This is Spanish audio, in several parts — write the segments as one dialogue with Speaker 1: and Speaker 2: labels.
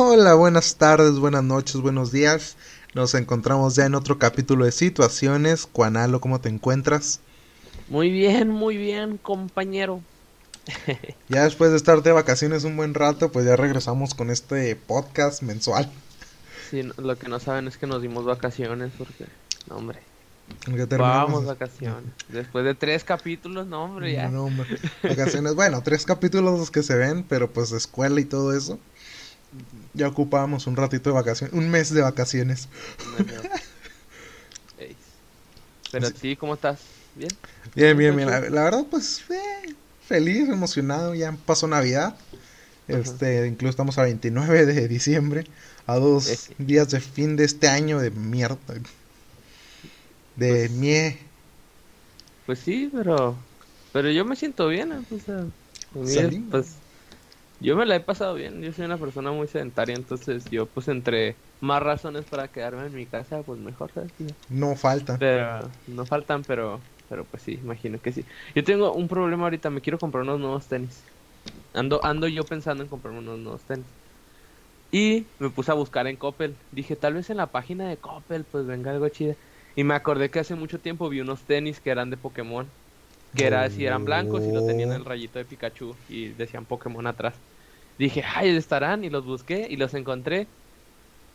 Speaker 1: Hola, buenas tardes, buenas noches, buenos días. Nos encontramos ya en otro capítulo de situaciones. Juanalo, ¿cómo te encuentras?
Speaker 2: Muy bien, muy bien, compañero.
Speaker 1: Ya después de estar de vacaciones un buen rato, pues ya regresamos con este podcast mensual.
Speaker 2: Sí, lo que no saben es que nos dimos vacaciones porque, no, hombre, vamos vacaciones. Después de tres capítulos, no, hombre, ya.
Speaker 1: No, hombre. Vacaciones, bueno, tres capítulos los que se ven, pero pues de escuela y todo eso. Ya ocupábamos un ratito de vacaciones, un mes de vacaciones.
Speaker 2: Pero sí, ¿cómo estás? ¿Bien?
Speaker 1: Bien, bien, bien. La, la verdad, pues, eh, feliz, emocionado. Ya pasó Navidad. Este, incluso estamos a 29 de diciembre. A dos días de fin de este año de mierda. De
Speaker 2: Pues-
Speaker 1: mie.
Speaker 2: Pues sí, pero, pero yo me siento bien, ¿eh? o sea,
Speaker 1: Salí.
Speaker 2: pues, yo me la he pasado bien. Yo soy una persona muy sedentaria, entonces yo, pues, entre más razones para quedarme en mi casa, pues mejor, ¿sabes?
Speaker 1: No falta.
Speaker 2: Pero no faltan, pero pero pues sí, imagino que sí. Yo tengo un problema ahorita, me quiero comprar unos nuevos tenis. Ando ando yo pensando en comprarme unos nuevos tenis. Y me puse a buscar en Coppel. Dije, tal vez en la página de Coppel pues venga algo chido. Y me acordé que hace mucho tiempo vi unos tenis que eran de Pokémon. Que era así, eran blancos y lo tenían el rayito de Pikachu y decían Pokémon atrás. Dije, ay, estarán y los busqué y los encontré.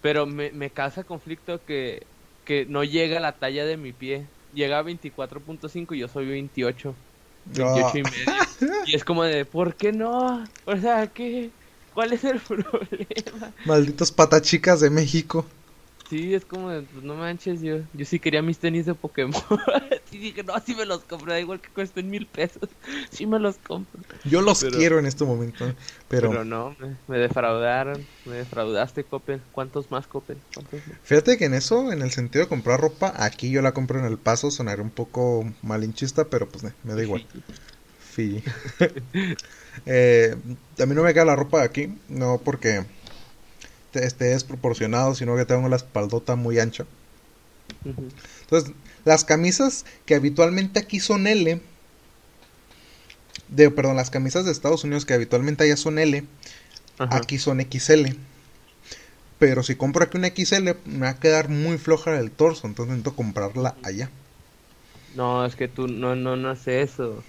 Speaker 2: Pero me, me causa conflicto que, que no llega a la talla de mi pie. Llega a 24.5 y yo soy 28. 28 y
Speaker 1: Ah,
Speaker 2: medio. Y es como de, ¿por qué no? O sea, ¿qué? ¿Cuál es el problema?
Speaker 1: malditos patachicas de México.
Speaker 2: Sí, es como de, pues no manches, yo, yo sí quería mis tenis de Pokémon. y dije, no, sí me los compro, da igual que cuesten mil pesos. Sí me los compro.
Speaker 1: Yo los
Speaker 2: Pero-
Speaker 1: quiero en este momento. Pero,
Speaker 2: Pero, no, me, me defraudaron. Me defraudaste, Coppel. ¿Cuántos más, más?
Speaker 1: fíjate que en eso, en el sentido de comprar ropa, aquí yo la compro en el paso. Sonaré un poco malinchista, pero pues me da igual. Sí. eh, a mí no me queda la ropa de aquí, no porque te- esté desproporcionado, sino que tengo la espaldota muy ancha. Entonces, las camisas que habitualmente aquí son L, de, perdón, las camisas de Estados Unidos que habitualmente allá son L,
Speaker 2: Ajá.
Speaker 1: aquí son XL. Pero si compro aquí una XL, me va a quedar muy floja del torso, entonces necesito comprarla allá.
Speaker 2: No, es que tú no, no, no haces eso.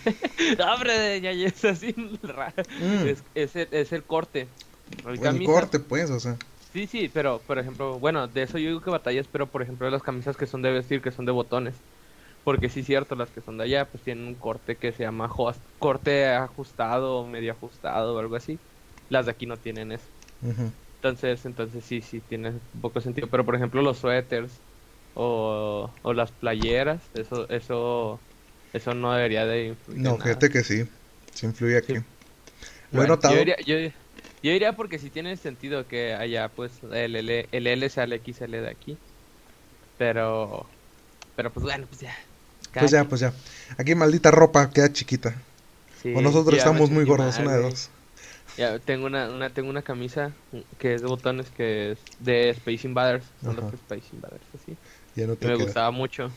Speaker 2: Hombre, ya, ya es así.
Speaker 1: Mm.
Speaker 2: Es, es el, es el corte. El
Speaker 1: corte, pues, o sea.
Speaker 2: Sí, sí, pero por ejemplo, bueno, de eso yo digo que batallas, pero por ejemplo de las camisas que son de vestir, que son de botones. Porque sí es cierto, las que son de allá, pues tienen un corte que se llama corte ajustado o medio ajustado o algo así. Las de aquí no tienen eso. Entonces, entonces sí, sí tiene poco sentido. Pero por ejemplo los suéteres o, o las playeras, eso, eso, eso no debería de influir.
Speaker 1: No, fíjate que sí, sí influye aquí.
Speaker 2: Sí.
Speaker 1: Lo he
Speaker 2: Bueno,
Speaker 1: notado.
Speaker 2: Yo diría, yo, yo diría porque sí tiene sentido que allá pues el L, el L sea el XL de aquí. Pero pero pues bueno, pues ya.
Speaker 1: Pues ya,
Speaker 2: quien.
Speaker 1: pues ya. Aquí maldita ropa queda chiquita.
Speaker 2: Sí,
Speaker 1: o nosotros estamos muy gordos,
Speaker 2: mal,
Speaker 1: una de dos.
Speaker 2: Ya tengo una, una tengo una camisa que es de botones que es de Space Invaders, son los
Speaker 1: Ajá.
Speaker 2: Space Invaders así.
Speaker 1: Ya no
Speaker 2: Y me
Speaker 1: queda.
Speaker 2: gustaba mucho.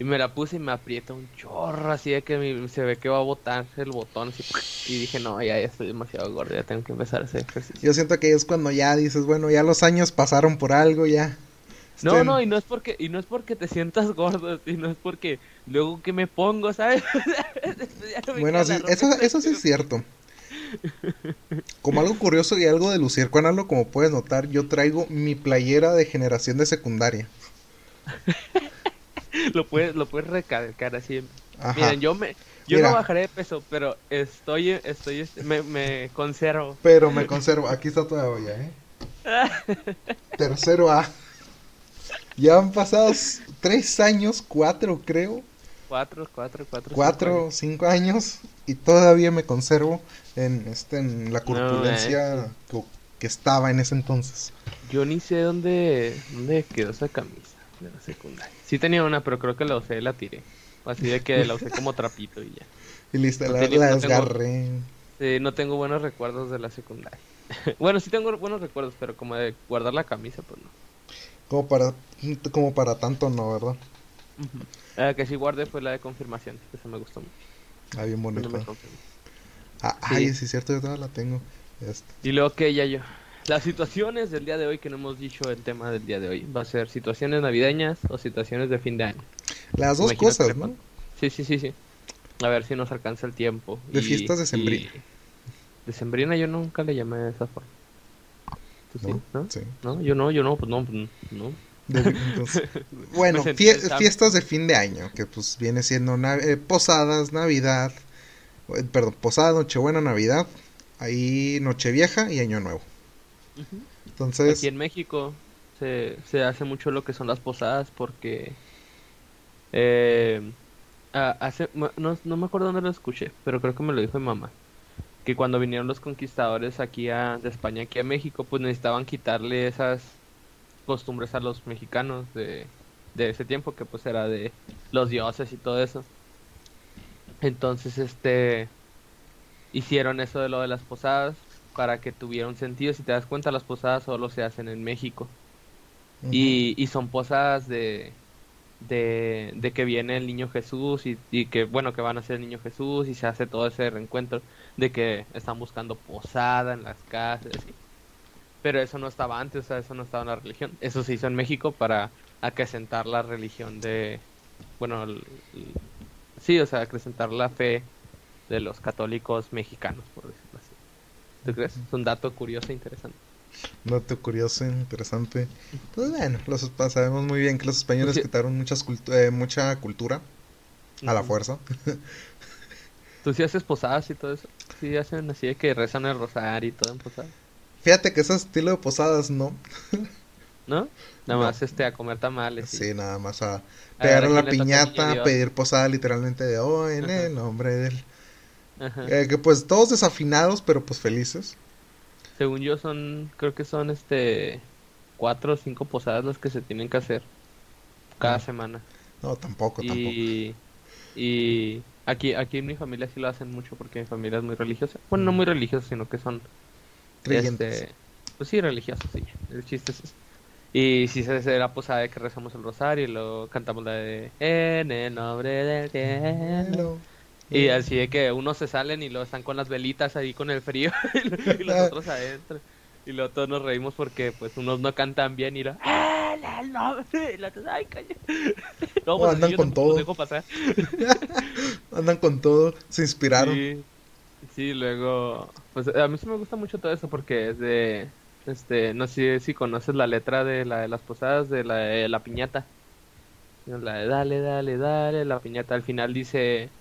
Speaker 2: Y me la puse y me aprieta un chorro así de que mi- se ve que va a botar el botón así, y dije, "No, ya, ya estoy demasiado gordo, ya tengo que empezar a hacer ejercicio."
Speaker 1: Yo siento que es cuando ya dices, bueno, ya los años pasaron por algo, ya.
Speaker 2: No, no, y no es porque y no es porque te sientas gordo, y no es porque luego que me pongo, ¿sabes? Ya no me
Speaker 1: Bueno, sí, eso, eso sí es cierto. Como algo curioso y algo de lucir con algo, como puedes notar, yo traigo mi playera de generación de secundaria.
Speaker 2: Lo puedes lo puedes recalcar así.
Speaker 1: Ajá.
Speaker 2: Miren, yo me yo
Speaker 1: Mira.
Speaker 2: no bajaré de peso, pero estoy estoy este, me, me conservo.
Speaker 1: Pero me conservo. Aquí está todavía, ¿eh? Tercero A. Ya han pasado tres años, cuatro creo,
Speaker 2: Cuatro, cuatro, cuatro.
Speaker 1: cuatro,
Speaker 2: cinco
Speaker 1: cinco años y todavía me conservo en este en la corpulencia que, que estaba en ese entonces.
Speaker 2: Yo ni sé dónde dónde quedó esa camisa de la secundaria. Sí tenía una, pero creo que la usé y la tiré. Así de que la usé como trapito y ya.
Speaker 1: Y listo,
Speaker 2: No
Speaker 1: la,
Speaker 2: tenía-
Speaker 1: la
Speaker 2: no tengo-
Speaker 1: desgarré.
Speaker 2: Sí, no tengo buenos recuerdos de la secundaria. bueno, sí tengo buenos recuerdos, pero como de guardar la camisa, pues no.
Speaker 1: Como para, como para tanto no, ¿verdad?
Speaker 2: La que sí guardé fue la de confirmación, esa me gustó mucho.
Speaker 1: Ah, bien
Speaker 2: confirmó.
Speaker 1: Ah,
Speaker 2: Sí.
Speaker 1: Ay, sí es cierto, yo todavía la tengo. Este,
Speaker 2: Y luego que ya yo. Las situaciones del día de hoy que no hemos dicho el tema del día de hoy. Va a ser situaciones navideñas o situaciones de fin de año.
Speaker 1: Las dos
Speaker 2: Imagino
Speaker 1: cosas, ¿no?
Speaker 2: Sí, sí, sí, sí. A ver si nos alcanza el tiempo.
Speaker 1: De fiestas decembrinas.
Speaker 2: y- Decembrina yo nunca le llamé de esa forma. ¿Tú sí?
Speaker 1: ¿No? Sí.
Speaker 2: ¿No? Yo no, yo no, pues no, pues no.
Speaker 1: De- entonces, bueno, fie- fiestas de fin de año, que pues viene siendo eh, posadas, Navidad, eh, perdón, posada, Nochebuena, Navidad, ahí Nochevieja y Año Nuevo. Entonces,
Speaker 2: Aquí en México se, se hace mucho lo que son las posadas porque eh, hace no, no me acuerdo dónde lo escuché, pero creo que me lo dijo mi mamá. Que cuando vinieron los conquistadores aquí a, de España aquí a México, pues necesitaban quitarle esas costumbres a los mexicanos de, de ese tiempo, que pues era de los dioses y todo eso. Entonces, este, hicieron eso de lo de las posadas para que tuviera un sentido. Si te das cuenta, las posadas solo se hacen en México. Y, y son posadas de, de, de que viene el niño Jesús y, y que, bueno, que van a ser el niño Jesús y se hace todo ese reencuentro de que están buscando posada en las casas. Pero eso no estaba antes, o sea, eso no estaba en la religión. Eso se hizo en México para acrecentar la religión de, bueno, el- el- sí, o sea, acrecentar la fe de los católicos mexicanos, por decirlo así. ¿Tú crees? Es un dato curioso e interesante.
Speaker 1: un dato curioso, interesante. Pues bueno, los, sabemos muy bien que los españoles
Speaker 2: Sí.
Speaker 1: quitaron muchas cultu- eh, mucha cultura a la fuerza.
Speaker 2: ¿Tú sí haces posadas y todo eso? Sí hacen así de que rezan el rosario y todo en posadas.
Speaker 1: Fíjate que ese estilo de posadas no.
Speaker 2: ¿No? Nada
Speaker 1: No.
Speaker 2: más este a comer tamales.
Speaker 1: Sí,
Speaker 2: Sí.
Speaker 1: nada más a
Speaker 2: A
Speaker 1: pegar a
Speaker 2: ¿a
Speaker 1: la piñata,
Speaker 2: Dios?
Speaker 1: pedir posada literalmente de hoy en
Speaker 2: Ajá.
Speaker 1: el nombre del... Eh, que pues todos desafinados, pero pues felices.
Speaker 2: Según yo son, creo que son este cuatro o cinco posadas las que se tienen que hacer cada
Speaker 1: Ah,
Speaker 2: semana.
Speaker 1: No, tampoco, tampoco.
Speaker 2: Y, y aquí, aquí en mi familia sí lo hacen mucho porque mi familia es muy religiosa. Bueno, no muy religiosa, sino que son
Speaker 1: Creyentes.
Speaker 2: Este, pues sí, religiosos, sí. El chiste es ese. Y si se hace la posada de que rezamos el rosario y luego cantamos la de En el nombre del cielo. Y así de que unos se salen y luego están con las velitas ahí con el frío y los
Speaker 1: Ah.
Speaker 2: otros adentro. Y luego todos nos reímos porque pues unos no cantan bien y lo "En el nombre", y los otros, ay, calla. No, pues,
Speaker 1: andan
Speaker 2: yo
Speaker 1: con todo.
Speaker 2: dejo pasar.
Speaker 1: Andan con todo, se inspiraron.
Speaker 2: Sí, sí, luego, pues a mí sí me gusta mucho todo eso porque es de, este, no sé si conoces la letra de la de las posadas, de la de la piñata. La de dale, dale, dale, la piñata al final dice,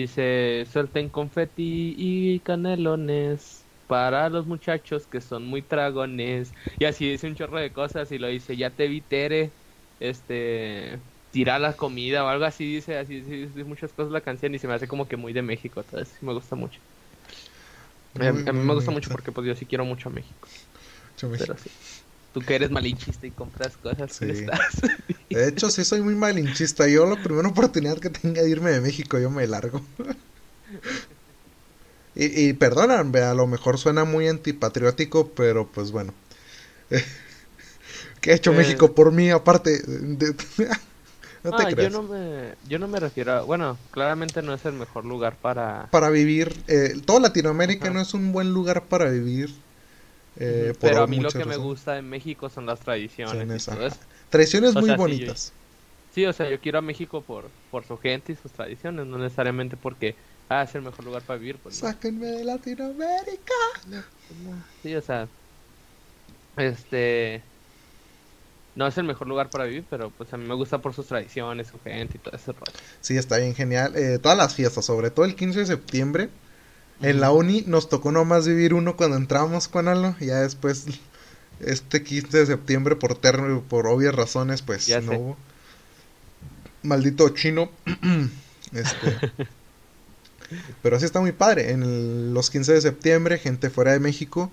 Speaker 2: dice, suelten confeti y canelones para los muchachos que son muy tragones. Y así dice un chorro de cosas y lo dice, ya te vi Tere, este, tira la comida o algo así, dice, así dice muchas cosas la canción y se me hace como que muy de México, entonces me gusta mucho. A,
Speaker 1: Muy,
Speaker 2: a mí me gusta mucho porque pues yo sí quiero mucho a México,
Speaker 1: Mucho México.
Speaker 2: pero sí. Tú que eres malinchista y compras cosas,
Speaker 1: Sí.
Speaker 2: ¿qué estás?
Speaker 1: De hecho, sí soy muy malinchista. Yo la primera oportunidad que tenga de irme de México, yo me largo. y, y perdonan, a lo mejor suena muy antipatriótico, pero pues bueno. ¿Qué ha hecho
Speaker 2: Eh.
Speaker 1: México por mí aparte? de- no te
Speaker 2: Ah, yo
Speaker 1: creas.
Speaker 2: no me, yo no me refiero a, bueno, claramente no es el mejor lugar para,
Speaker 1: Para vivir, eh, toda Latinoamérica
Speaker 2: Ajá.
Speaker 1: no es un buen lugar para vivir. Eh, por
Speaker 2: pero a mí lo que me
Speaker 1: razones.
Speaker 2: gusta de México son las tradiciones eso.
Speaker 1: Tradiciones muy
Speaker 2: sea, sí, yo-
Speaker 1: bonitas.
Speaker 2: Sí, o sea, yo quiero a México por, por su gente y sus tradiciones, no necesariamente porque, ah, es el mejor lugar para vivir, pues no.
Speaker 1: Sáquenme de Latinoamérica.
Speaker 2: Sí, o sea, este, no es el mejor lugar para vivir, pero pues a mí me gusta por sus tradiciones, su gente y todo ese rollo.
Speaker 1: Sí, está bien genial. Eh, todas las fiestas, sobre todo el 15 de septiembre. En la uni nos tocó nomás vivir uno cuando entramos con Aldo. Ya después, este 15 de septiembre, por, ter- por obvias razones, pues
Speaker 2: Ya
Speaker 1: no
Speaker 2: sé.
Speaker 1: hubo. Maldito chino. este. Pero sí está muy padre. En el- los 15 de septiembre, gente fuera de México,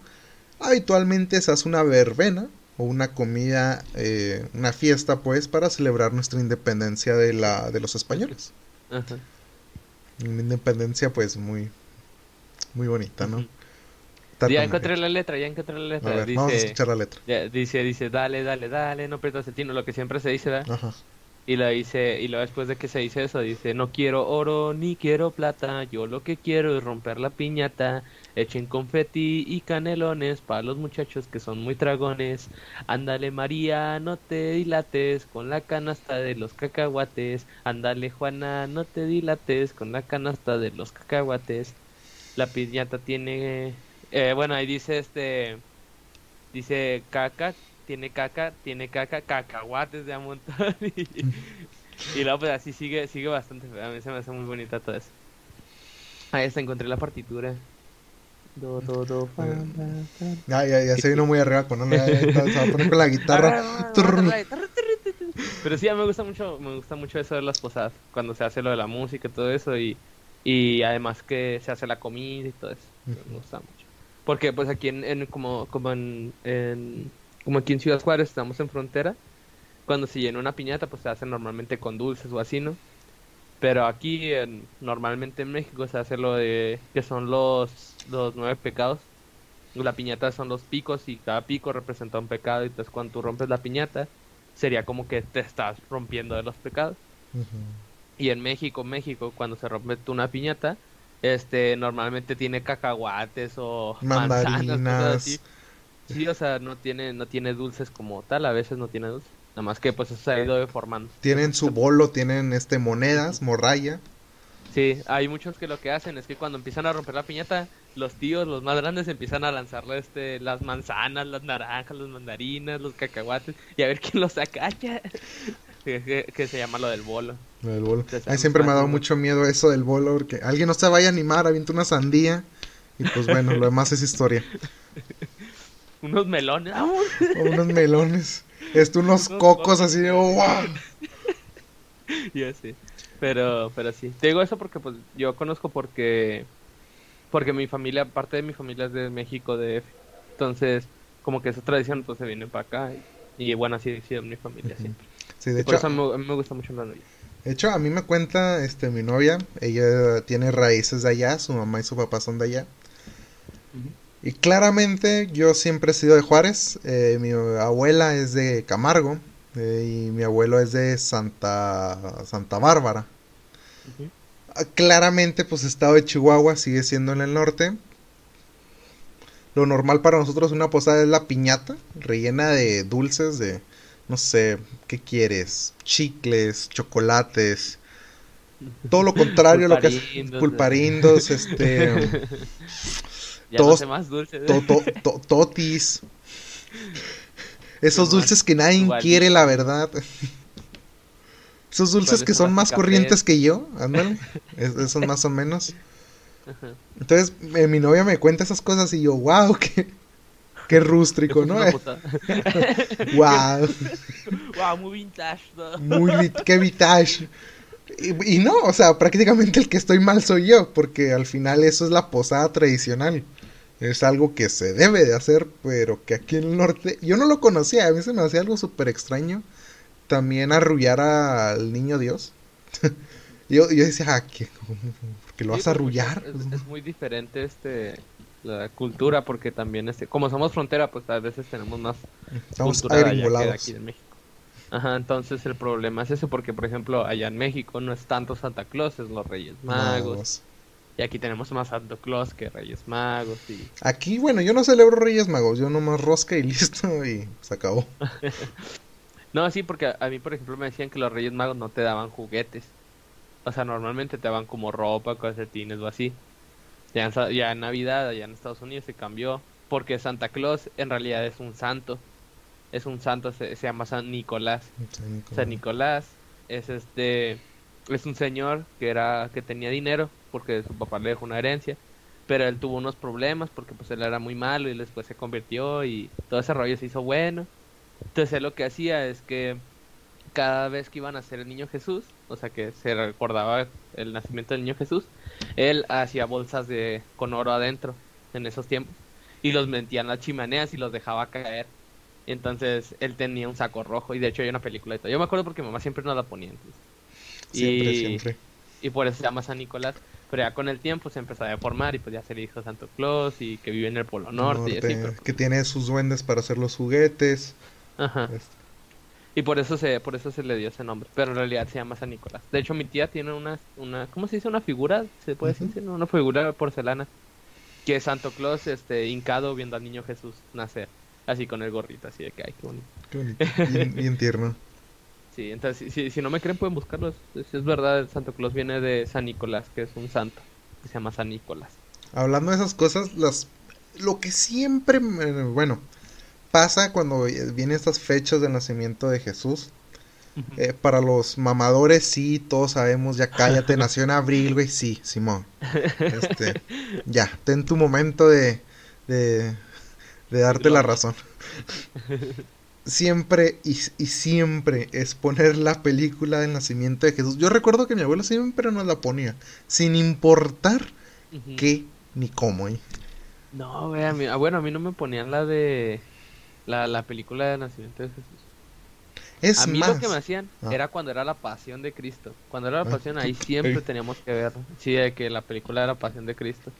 Speaker 1: habitualmente se hace una verbena o una comida, eh, una fiesta, pues, para celebrar nuestra independencia de, la, de los españoles.
Speaker 2: Ajá.
Speaker 1: Una independencia, pues, muy, muy bonita, ¿no?
Speaker 2: Ya encontré la letra, ya encontré la
Speaker 1: A
Speaker 2: letra.
Speaker 1: ver, vamos a escuchar la letra.
Speaker 2: ya, dice, dice, dale, dale, dale, no pierdas el tino, lo que siempre se dice, ¿verdad?
Speaker 1: Ajá.
Speaker 2: Y lo dice, y luego después de que se dice eso, dice, no quiero oro ni quiero plata, yo lo que quiero es romper la piñata, echen confeti y canelones para los muchachos que son muy dragones, ándale María, no te dilates con la canasta de los cacahuates, ándale Juana, no te dilates con la canasta de los cacahuates, la piñata tiene, eh, bueno, ahí dice este, dice caca, tiene caca, tiene caca, cacahuates de a montón. Y, luego pues así sigue, sigue bastante. A mí se me hace muy bonita todo eso. Ahí está, encontré la partitura. Do, do, do, fa,
Speaker 1: Ya, ya, ya se vino muy arriba con una. Se va a poner con la guitarra.
Speaker 2: Pero sí, me gusta mucho, me gusta mucho eso de las posadas, cuando se hace lo de la música y todo eso, y, y además que se hace la comida y todo eso. Me gusta mucho. Porque pues aquí en, en como, como en, en como aquí en Ciudad Juárez estamos en frontera, cuando se llena una piñata, pues se hace normalmente con dulces o así, ¿no? Pero aquí, normalmente en México, se hace lo de que son los, los nueve pecados. La piñata son los picos y cada pico representa un pecado. Y entonces, cuando tú rompes la piñata, sería como que te estás rompiendo de los pecados. Y en México, México, cuando se rompe una piñata, este normalmente tiene cacahuates o
Speaker 1: manzanas,
Speaker 2: Sí, o sea, no tiene, no tiene dulces como tal, a veces no tiene dulces. Nada más que pues eso se ha ido deformando.
Speaker 1: Tienen su bolo, tienen este monedas, morralla.
Speaker 2: Sí, hay muchos que lo que hacen es que cuando empiezan a romper la piñata, los tíos, los más grandes, empiezan a lanzarle este, las manzanas, las naranjas, las mandarinas, los cacahuates, y a ver quién los acacha. que, que, se llama lo del bolo.
Speaker 1: Lo del bolo. Ay, siempre me ha dado mucho miedo eso del bolo, porque alguien no se vaya a animar, avienta una sandía, y pues bueno, lo demás es historia.
Speaker 2: unos melones.
Speaker 1: unos melones. Esto, unos, cocos, así de wow.
Speaker 2: ya sé. Pero, pero sí. Te digo eso porque pues yo conozco porque porque mi familia, parte de mi familia es de México, de Entonces, como que esa tradición pues se viene para acá. Y, bueno, así ha sido mi familia siempre.
Speaker 1: Sí, de
Speaker 2: Por
Speaker 1: hecho,
Speaker 2: eso me, me gusta mucho la novia.
Speaker 1: De hecho, a mí me cuenta este mi novia, ella tiene raíces de allá, su mamá y su papá son de allá. Y claramente yo siempre he sido de Juárez. Eh, mi abuela es de Camargo eh, y mi abuelo es de Santa, Santa Bárbara. Ah, claramente, pues estado de Chihuahua sigue siendo en el norte. Lo normal para nosotros una posada es la piñata, rellena de dulces, de, no sé, ¿qué quieres? Chicles, chocolates. Todo lo contrario, lo que es pulparindos, este...
Speaker 2: todos, más dulces.
Speaker 1: totis. Esos dulces que nadie quiere, la verdad. Esos dulces que son más corrientes que yo, ándale. Esos más o menos. Entonces, eh, mi novia me cuenta esas cosas y yo, wow, qué, qué rústrico, ¿no? wow.
Speaker 2: wow, muy vintage.
Speaker 1: Muy, qué vintage. Y, y, no, o sea, prácticamente el que estoy mal soy yo, porque al final eso es la posada tradicional es algo que se debe de hacer, pero que aquí en el norte, yo no lo conocía, a mí se me hacía algo súper extraño también arrullar al niño Dios. yo, yo decía, ah, ¿qué? ¿Por lo vas a arrullar?
Speaker 2: Es, muy diferente este la cultura porque también este como somos frontera pues a veces tenemos más
Speaker 1: Estamos cultura de
Speaker 2: aquí México Ajá, entonces el problema es eso porque por ejemplo allá en México no es tanto Santa Claus, es los Reyes Magos. Y aquí tenemos más Santo Claus que Reyes Magos. Y...
Speaker 1: Aquí, bueno, yo no celebro Reyes Magos, yo nomás rosca y listo y se acabó.
Speaker 2: no, sí, porque a, mí, por ejemplo, me decían que los Reyes Magos no te daban juguetes. O sea, normalmente te daban como ropa, calcetines o así. Ya en, ya en Navidad, allá en Estados Unidos se cambió. Porque Santa Claus en realidad es un santo. Es un santo, se, llama San Nicolás. San Nicolás. San Nicolás es este es un señor que era que tenía dinero porque su papá le dejó una herencia, pero él tuvo unos problemas porque pues él era muy malo y después se convirtió y todo ese rollo se hizo bueno. Entonces él lo que hacía es que cada vez que iban a hacer el niño Jesús, o sea que se recordaba el nacimiento del niño Jesús, él hacía bolsas de con oro adentro en esos tiempos y los metía en las chimeneas y los dejaba caer. entonces él tenía un saco rojo y de hecho hay una película de todo. Yo me acuerdo porque mamá siempre nos la ponía. Entonces.
Speaker 1: Siempre, y, siempre.
Speaker 2: Y por eso se llama San Nicolás. Pero ya con el tiempo se empezó a deformar y pues ya se le dijo Santo Claus y que vive en el Polo Norte. y así,
Speaker 1: Que tiene sus duendes para hacer los juguetes.
Speaker 2: Ajá. Y por eso se, por eso se le dio ese nombre. Pero en realidad se llama San Nicolás. De hecho, mi tía tiene una, una ¿cómo se dice? Una figura, se puede decir, ¿no? una figura de porcelana. Que es Santo Claus, este, hincado viendo al niño Jesús nacer. Así con el gorrito, así de que, ay, qué bonito.
Speaker 1: Qué bonito. Bien, bien tierno.
Speaker 2: Sí, entonces, si, si no me creen, pueden buscarlo. Es, es verdad, el Santo Claus viene de San Nicolás, que es un santo. Que se llama San Nicolás.
Speaker 1: Hablando de esas cosas, las lo que siempre, bueno, pasa cuando vienen estas fechas de nacimiento de Jesús. Eh, para los mamadores, sí, todos sabemos, ya cállate, nació en abril, güey, sí, Simón. Este, ya, ten tu momento de, de, de darte la razón. Siempre y, y, siempre es poner la película del nacimiento de Jesús. Yo recuerdo que mi abuelo siempre nos la ponía, sin importar uh -huh. qué ni cómo, ¿eh?
Speaker 2: No, güey, a mí, ah, bueno, a mí no me ponían la de la, la película de nacimiento de Jesús.
Speaker 1: Es
Speaker 2: a mí
Speaker 1: más,
Speaker 2: lo que me hacían
Speaker 1: Ah.
Speaker 2: era cuando era la pasión de Cristo. Cuando era la
Speaker 1: Ah,
Speaker 2: pasión, ahí siempre teníamos que ver. Sí, de que la película era pasión de Cristo.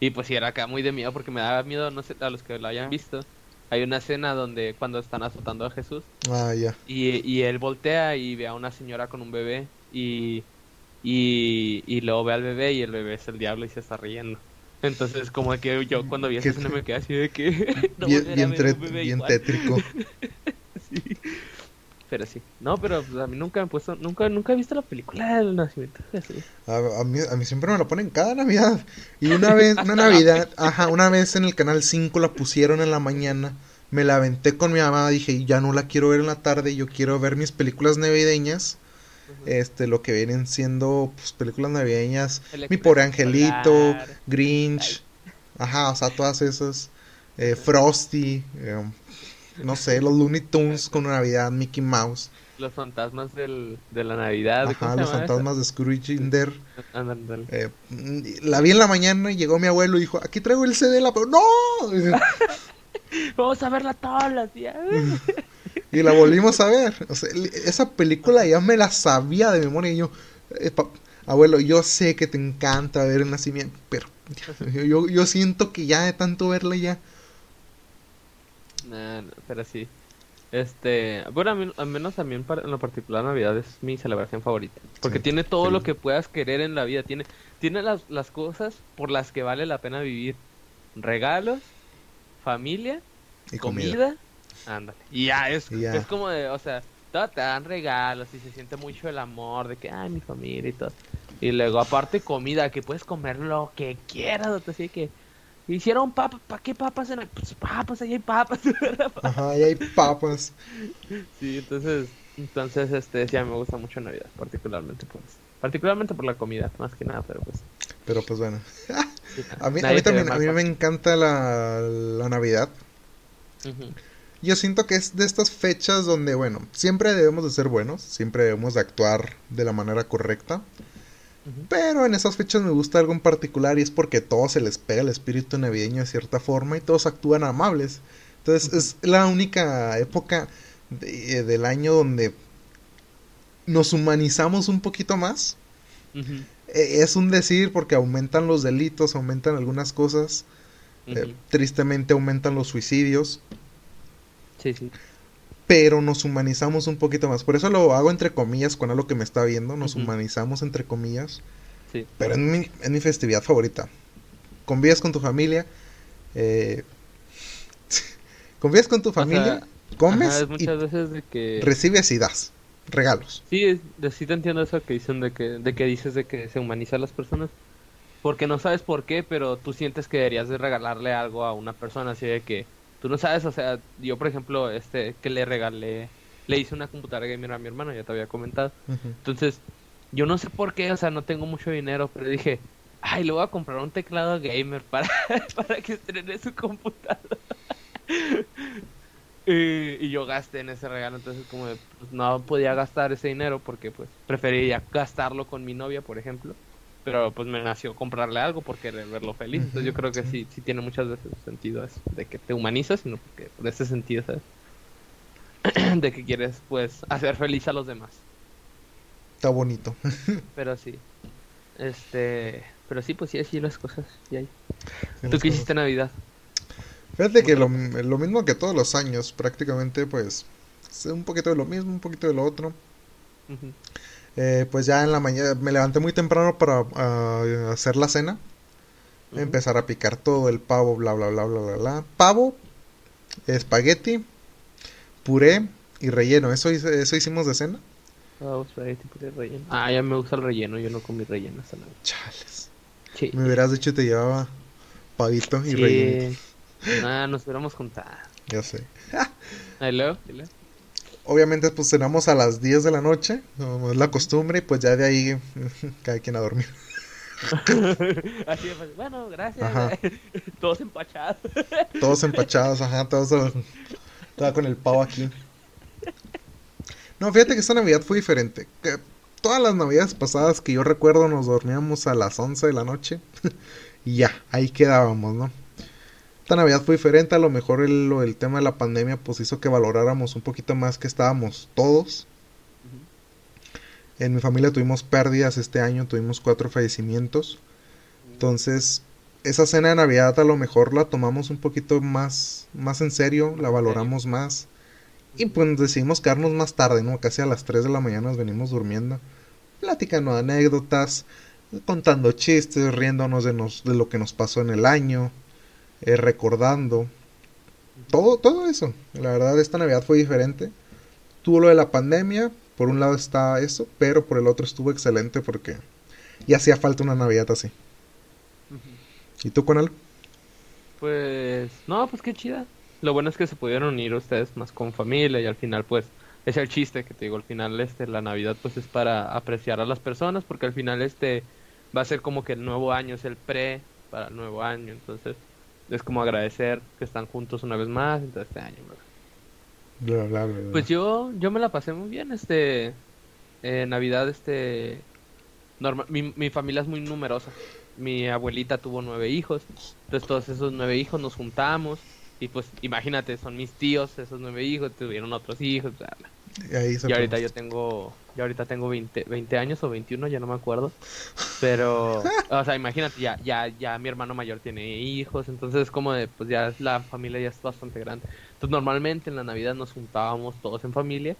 Speaker 2: Y pues sí, era acá muy de miedo porque me daba miedo, no sé, a los que lo hayan visto. Hay una escena donde cuando están azotando a Jesús
Speaker 1: ah, ya.
Speaker 2: y, y él voltea y ve a una señora con un bebé y, y, y luego ve al bebé y el bebé es el diablo y se está riendo. Entonces como que yo cuando vi esa escena me quedé así de que... no
Speaker 1: bien bien, bien tétrico.
Speaker 2: Sí. Pero sí. No, pero pues, a mí nunca me he puesto, nunca, nunca he visto la película del nacimiento de Jesús.
Speaker 1: A, a mí, a mí siempre me la ponen cada Navidad. Y una vez, una Navidad, ajá, una vez en el canal 5 la pusieron en la mañana. Me la aventé con mi mamá, dije, ya no la quiero ver en la tarde, yo quiero ver mis películas navideñas. Este, lo que vienen siendo pues, películas navideñas. Mi pobre angelito. Grinch. Ajá, o sea, todas esas. eh, Frosty. eh, no sé, los Looney Tunes con Navidad, Mickey Mouse.
Speaker 2: Los fantasmas del, de la Navidad. ¿cómo
Speaker 1: Ajá, los fantasmas de Scrooge Inder. Eh, mm, la vi en la mañana y llegó mi abuelo y dijo, aquí traigo el CD la... pe-". ¡No!
Speaker 2: Vamos a verla todos los días.
Speaker 1: Y la volvimos a ver. O sea, li- esa película ya me la sabía de memoria. Y yo, eh, abuelo, yo sé que te encanta ver el nacimiento, pero yo, yo, siento que ya de tanto verla ya...
Speaker 2: Nah, no, pero sí. Este, bueno, a mí, al menos a mí en, lo particular Navidad es mi celebración favorita. Porque
Speaker 1: Sí,
Speaker 2: tiene todo
Speaker 1: sí.
Speaker 2: lo que puedas querer en la vida. Tiene, tiene las, las cosas por las que vale la pena vivir. Regalos, familia,
Speaker 1: Y comida.
Speaker 2: comida. Ándale. Y ya es,
Speaker 1: Y ya.
Speaker 2: es como de, o sea, todo te dan regalos y se siente mucho el amor de que, ay, mi familia y todo. Y luego, aparte, comida, que puedes comer lo que quieras. Así que, hicieron papas, ¿para qué papas? En el... Pues papas, ahí hay papas.
Speaker 1: Ajá, y hay papas.
Speaker 2: sí, entonces, entonces, este, sí, a mí me gusta mucho Navidad, particularmente por eso. Particularmente por la comida, más que nada, pero pues.
Speaker 1: Pero pues bueno. A mí, a mí también, a mí me encanta la, la Navidad.
Speaker 2: Ujú,
Speaker 1: Yo siento que es de estas fechas donde, bueno, siempre debemos de ser buenos, siempre debemos de actuar de la manera correcta. Pero en esas fechas me gusta algo en particular y es porque todos se les pega el espíritu navideño de cierta forma y todos actúan amables. Entonces es la única época de- del año donde nos humanizamos un poquito más. Eh, es un decir porque aumentan los delitos, aumentan algunas cosas. eh, tristemente aumentan los suicidios.
Speaker 2: Sí, sí.
Speaker 1: pero nos humanizamos un poquito más. Por eso lo hago entre comillas con algo que me está viendo, nos humanizamos entre comillas.
Speaker 2: Sí.
Speaker 1: Pero es mi, es mi festividad favorita. Convives con tu familia, eh, convives con tu familia, comes
Speaker 2: Ajá, es
Speaker 1: y
Speaker 2: muchas veces de que...
Speaker 1: recibes y das regalos.
Speaker 2: Sí, es- sí te entiendo eso que dicen de que, de que dices de que se humaniza a las personas. Porque no sabes por qué, pero tú sientes que deberías de regalarle algo a una persona, así de que tú no sabes, o sea, yo por ejemplo, este, que le regalé, le hice una computadora gamer a mi hermano, ya te había comentado. Entonces, yo no sé por qué, o sea, no tengo mucho dinero, pero dije, ay, le voy a comprar un teclado gamer para, para que estrene su computadora. y, y yo gasté en ese regalo, entonces como pues, no podía gastar ese dinero porque pues preferiría gastarlo con mi novia, por ejemplo. Pero pues me nació comprarle algo por querer verlo feliz. Entonces yo creo que sí, sí tiene muchas veces sentido eso, de que te humanizas, sino porque por ese sentido, ¿sabes? de que quieres pues hacer feliz a los demás.
Speaker 1: Está bonito.
Speaker 2: Pero sí. Este, pero sí, pues sí, así las cosas. Y ahí. ¿Tú qué hiciste Navidad?
Speaker 1: Fíjate que lo, lo mismo que todos los años, prácticamente pues un poquito de lo mismo, un poquito de lo otro. Eh, pues ya en la mañana me levanté muy temprano para ah, hacer la cena. Empezar a picar todo el pavo, bla, bla, bla, bla, bla, bla. Pavo, espagueti, puré y relleno. ¿Eso, eso hicimos de cena?
Speaker 2: Pavo, espagueti, puré, relleno. Ah, ya me gusta el relleno. Yo no comí relleno hasta
Speaker 1: Chales. Me hubieras dicho te llevaba pavito y relleno.
Speaker 2: Ah, nos hubiéramos juntado.
Speaker 1: Ya sé.
Speaker 2: Hello,
Speaker 1: Obviamente, pues cenamos a las 10 de la noche, como es la costumbre, y pues ya de ahí cada quien a dormir.
Speaker 2: Así pues, bueno, gracias. Todos empachados.
Speaker 1: Todos empachados, ajá, todos, con el pavo aquí. No, fíjate que esta Navidad fue diferente. Que todas las Navidades pasadas que yo recuerdo nos dormíamos a las 11 de la noche y ya, ahí quedábamos, ¿no? Esta Navidad fue diferente, a lo mejor el, el tema de la pandemia pues hizo que valoráramos un poquito más que estábamos todos. En mi familia tuvimos pérdidas este año, tuvimos cuatro fallecimientos. Entonces, esa cena de Navidad a lo mejor la tomamos un poquito más, más en serio, la valoramos más. Y pues decidimos quedarnos más tarde, ¿no? Casi a las 3 de la mañana nos venimos durmiendo, platicando anécdotas, contando chistes, riéndonos de, nos, de lo que nos pasó en el año. Eh, recordando. Todo, todo eso. La verdad, esta Navidad fue diferente. Tuvo lo de la pandemia, por un lado está eso, pero por el otro estuvo excelente porque ya hacía falta una Navidad así. ¿Y tú, con él?
Speaker 2: Pues, no, pues qué chida. Lo bueno es que se pudieron unir ustedes más con familia y al final, pues, es el chiste que te digo, al final, este, la Navidad, pues, es para apreciar a las personas porque al final, este, va a ser como que el nuevo año es el pre para el nuevo año, entonces, es como agradecer que están juntos una vez más en este año, Pues yo, yo me la pasé muy bien, este, eh, Navidad, este, normal, mi, mi familia es muy numerosa, mi abuelita tuvo nueve hijos, entonces todos esos nueve hijos nos juntamos, y pues imagínate, son mis tíos, esos nueve hijos, tuvieron otros hijos, y, ahorita yo tengo, yo ahorita tengo 20, 20 años o 21, ya no me acuerdo. Pero, o sea, imagínate, ya, ya, ya mi hermano mayor tiene hijos, entonces es como de, pues ya la familia ya es bastante grande. Entonces normalmente en la Navidad nos juntábamos todos en familia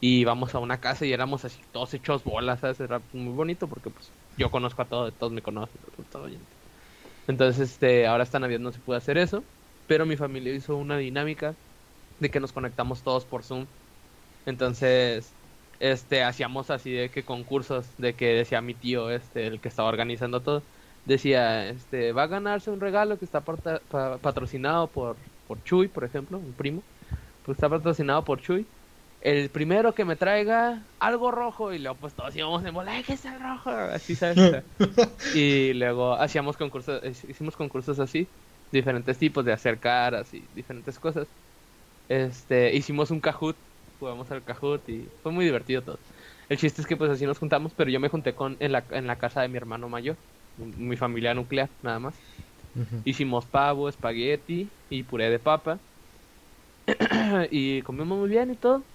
Speaker 2: y íbamos a una casa y éramos así todos hechos bolas, ¿sabes? Era muy bonito porque pues yo conozco a todos, todos me conocen, todo, Entonces, este, ahora esta Navidad no se puede hacer eso, pero mi familia hizo una dinámica de que nos conectamos todos por Zoom entonces, este, hacíamos así de que concursos, de que decía mi tío, este, el que estaba organizando todo, decía, este, va a ganarse un regalo que está patrocinado por, por Chuy, por ejemplo, un primo, pues está patrocinado por Chuy. El primero que me traiga algo rojo y luego pues todos íbamos de mola, ¿qué es el rojo? Así, ¿sabes? y luego hacíamos concursos, hicimos concursos así, diferentes tipos de hacer caras y diferentes cosas. Este, hicimos un Kahoot jugamos al Kahoot y fue muy divertido todo. El chiste es que pues así nos juntamos, pero yo me junté con en la, en la casa de mi hermano mayor, mi familia nuclear, nada más. Hicimos pavo, espagueti y puré de papa. y comimos muy bien y todo.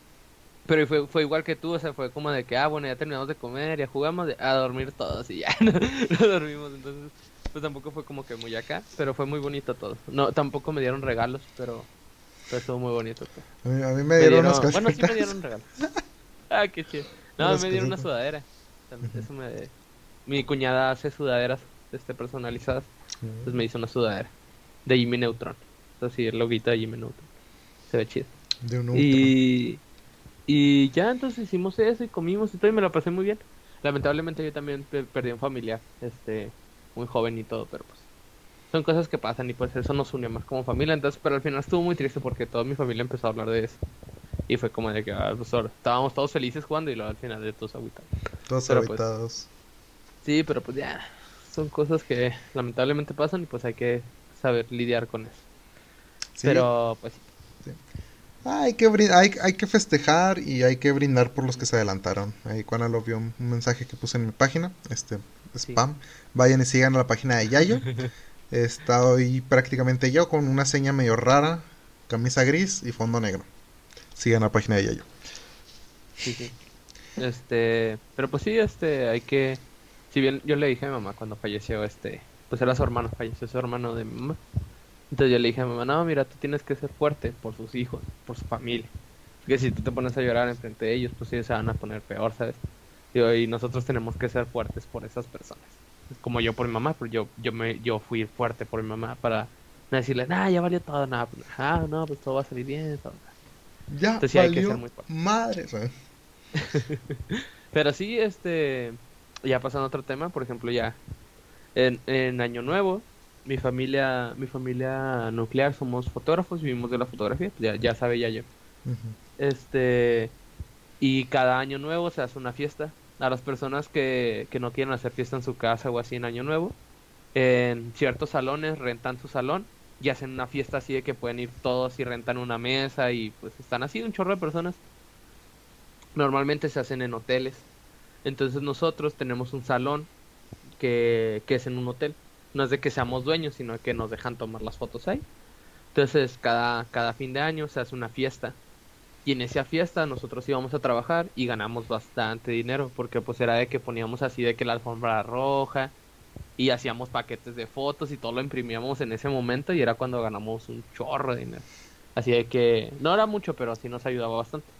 Speaker 2: Pero fue, fue igual que tú, o sea, fue como de que, ah, bueno, ya terminamos de comer, ya jugamos, a dormir todos y ya no, dormimos. Entonces, pues tampoco fue como que muy acá, pero fue muy bonito todo. No, tampoco me dieron regalos, pero estuvo muy bonito.
Speaker 1: A mí, me, dieron, unas
Speaker 2: Bueno, sí me dieron un regalo. ah, qué chido. No, me dieron una sudadera. Eso me... Mi cuñada hace sudaderas este, personalizadas. Entonces me hizo una sudadera. De Jimmy Neutron. Así, el loguito de Jimmy Neutron. Se ve chido. De un y... y ya entonces hicimos eso y comimos y todo y me lo pasé muy bien. Lamentablemente yo también perdí un familiar. Este, muy joven y todo, pero pues son cosas que pasan y pues eso nos unió más como familia. Entonces, pero al final estuvo muy triste porque toda mi familia empezó a hablar de eso. Y fue como de que ah, pues, estábamos todos felices jugando y luego al final de todos aguitados.
Speaker 1: Todos pues,
Speaker 2: sí, pero pues ya, son cosas que lamentablemente pasan y pues hay que saber lidiar con eso. Pero pues sí.
Speaker 1: hay, que hay, hay que festejar y hay que brindar por los que se adelantaron. Ahí cuando lo vio un mensaje que puse en mi página, este spam. Vayan y sigan a la página de Yayo. Estoy prácticamente yo con una seña medio rara, camisa gris y fondo negro. Sigan la página de Yayo.
Speaker 2: Sí, sí. Este, pero pues sí, este, hay que, si bien yo le dije a mi mamá cuando falleció, este, pues era su hermano, falleció su hermano de mi mamá. Entonces yo le dije a mi mamá, no, mira, tú tienes que ser fuerte por sus hijos, por su familia. Que si tú te pones a llorar enfrente de ellos, pues ellos se van a poner peor, ¿sabes? Y, nosotros tenemos que ser fuertes por esas personas. Como yo por mi mamá, pero yo, yo, me, yo fui fuerte por mi mamá para no decirle, nada, ya valió todo, nada, pues, ah, no, pues todo va a salir bien, todo.
Speaker 1: Ya Entonces, hay que ser muy fuerte. Madre,
Speaker 2: pero sí, este, ya pasando a otro tema, por ejemplo, ya en, en Año Nuevo, mi familia, mi familia nuclear somos fotógrafos, vivimos de la fotografía, pues ya, ya sabe ya yo. Este, y cada año nuevo se hace una fiesta. A las personas que, que no quieren hacer fiesta en su casa o así en año nuevo, en ciertos salones rentan su salón y hacen una fiesta así de que pueden ir todos y rentan una mesa y pues están así un chorro de personas. Normalmente se hacen en hoteles. Entonces nosotros tenemos un salón que, que es en un hotel. No es de que seamos dueños, sino que nos dejan tomar las fotos ahí. Entonces cada, cada fin de año se hace una fiesta y en esa fiesta nosotros íbamos a trabajar y ganamos bastante dinero, porque pues era de que poníamos así de que la alfombra roja y hacíamos paquetes de fotos y todo lo imprimíamos en ese momento y era cuando ganamos un chorro de dinero. Así de que no era mucho, pero sí nos ayudaba bastante.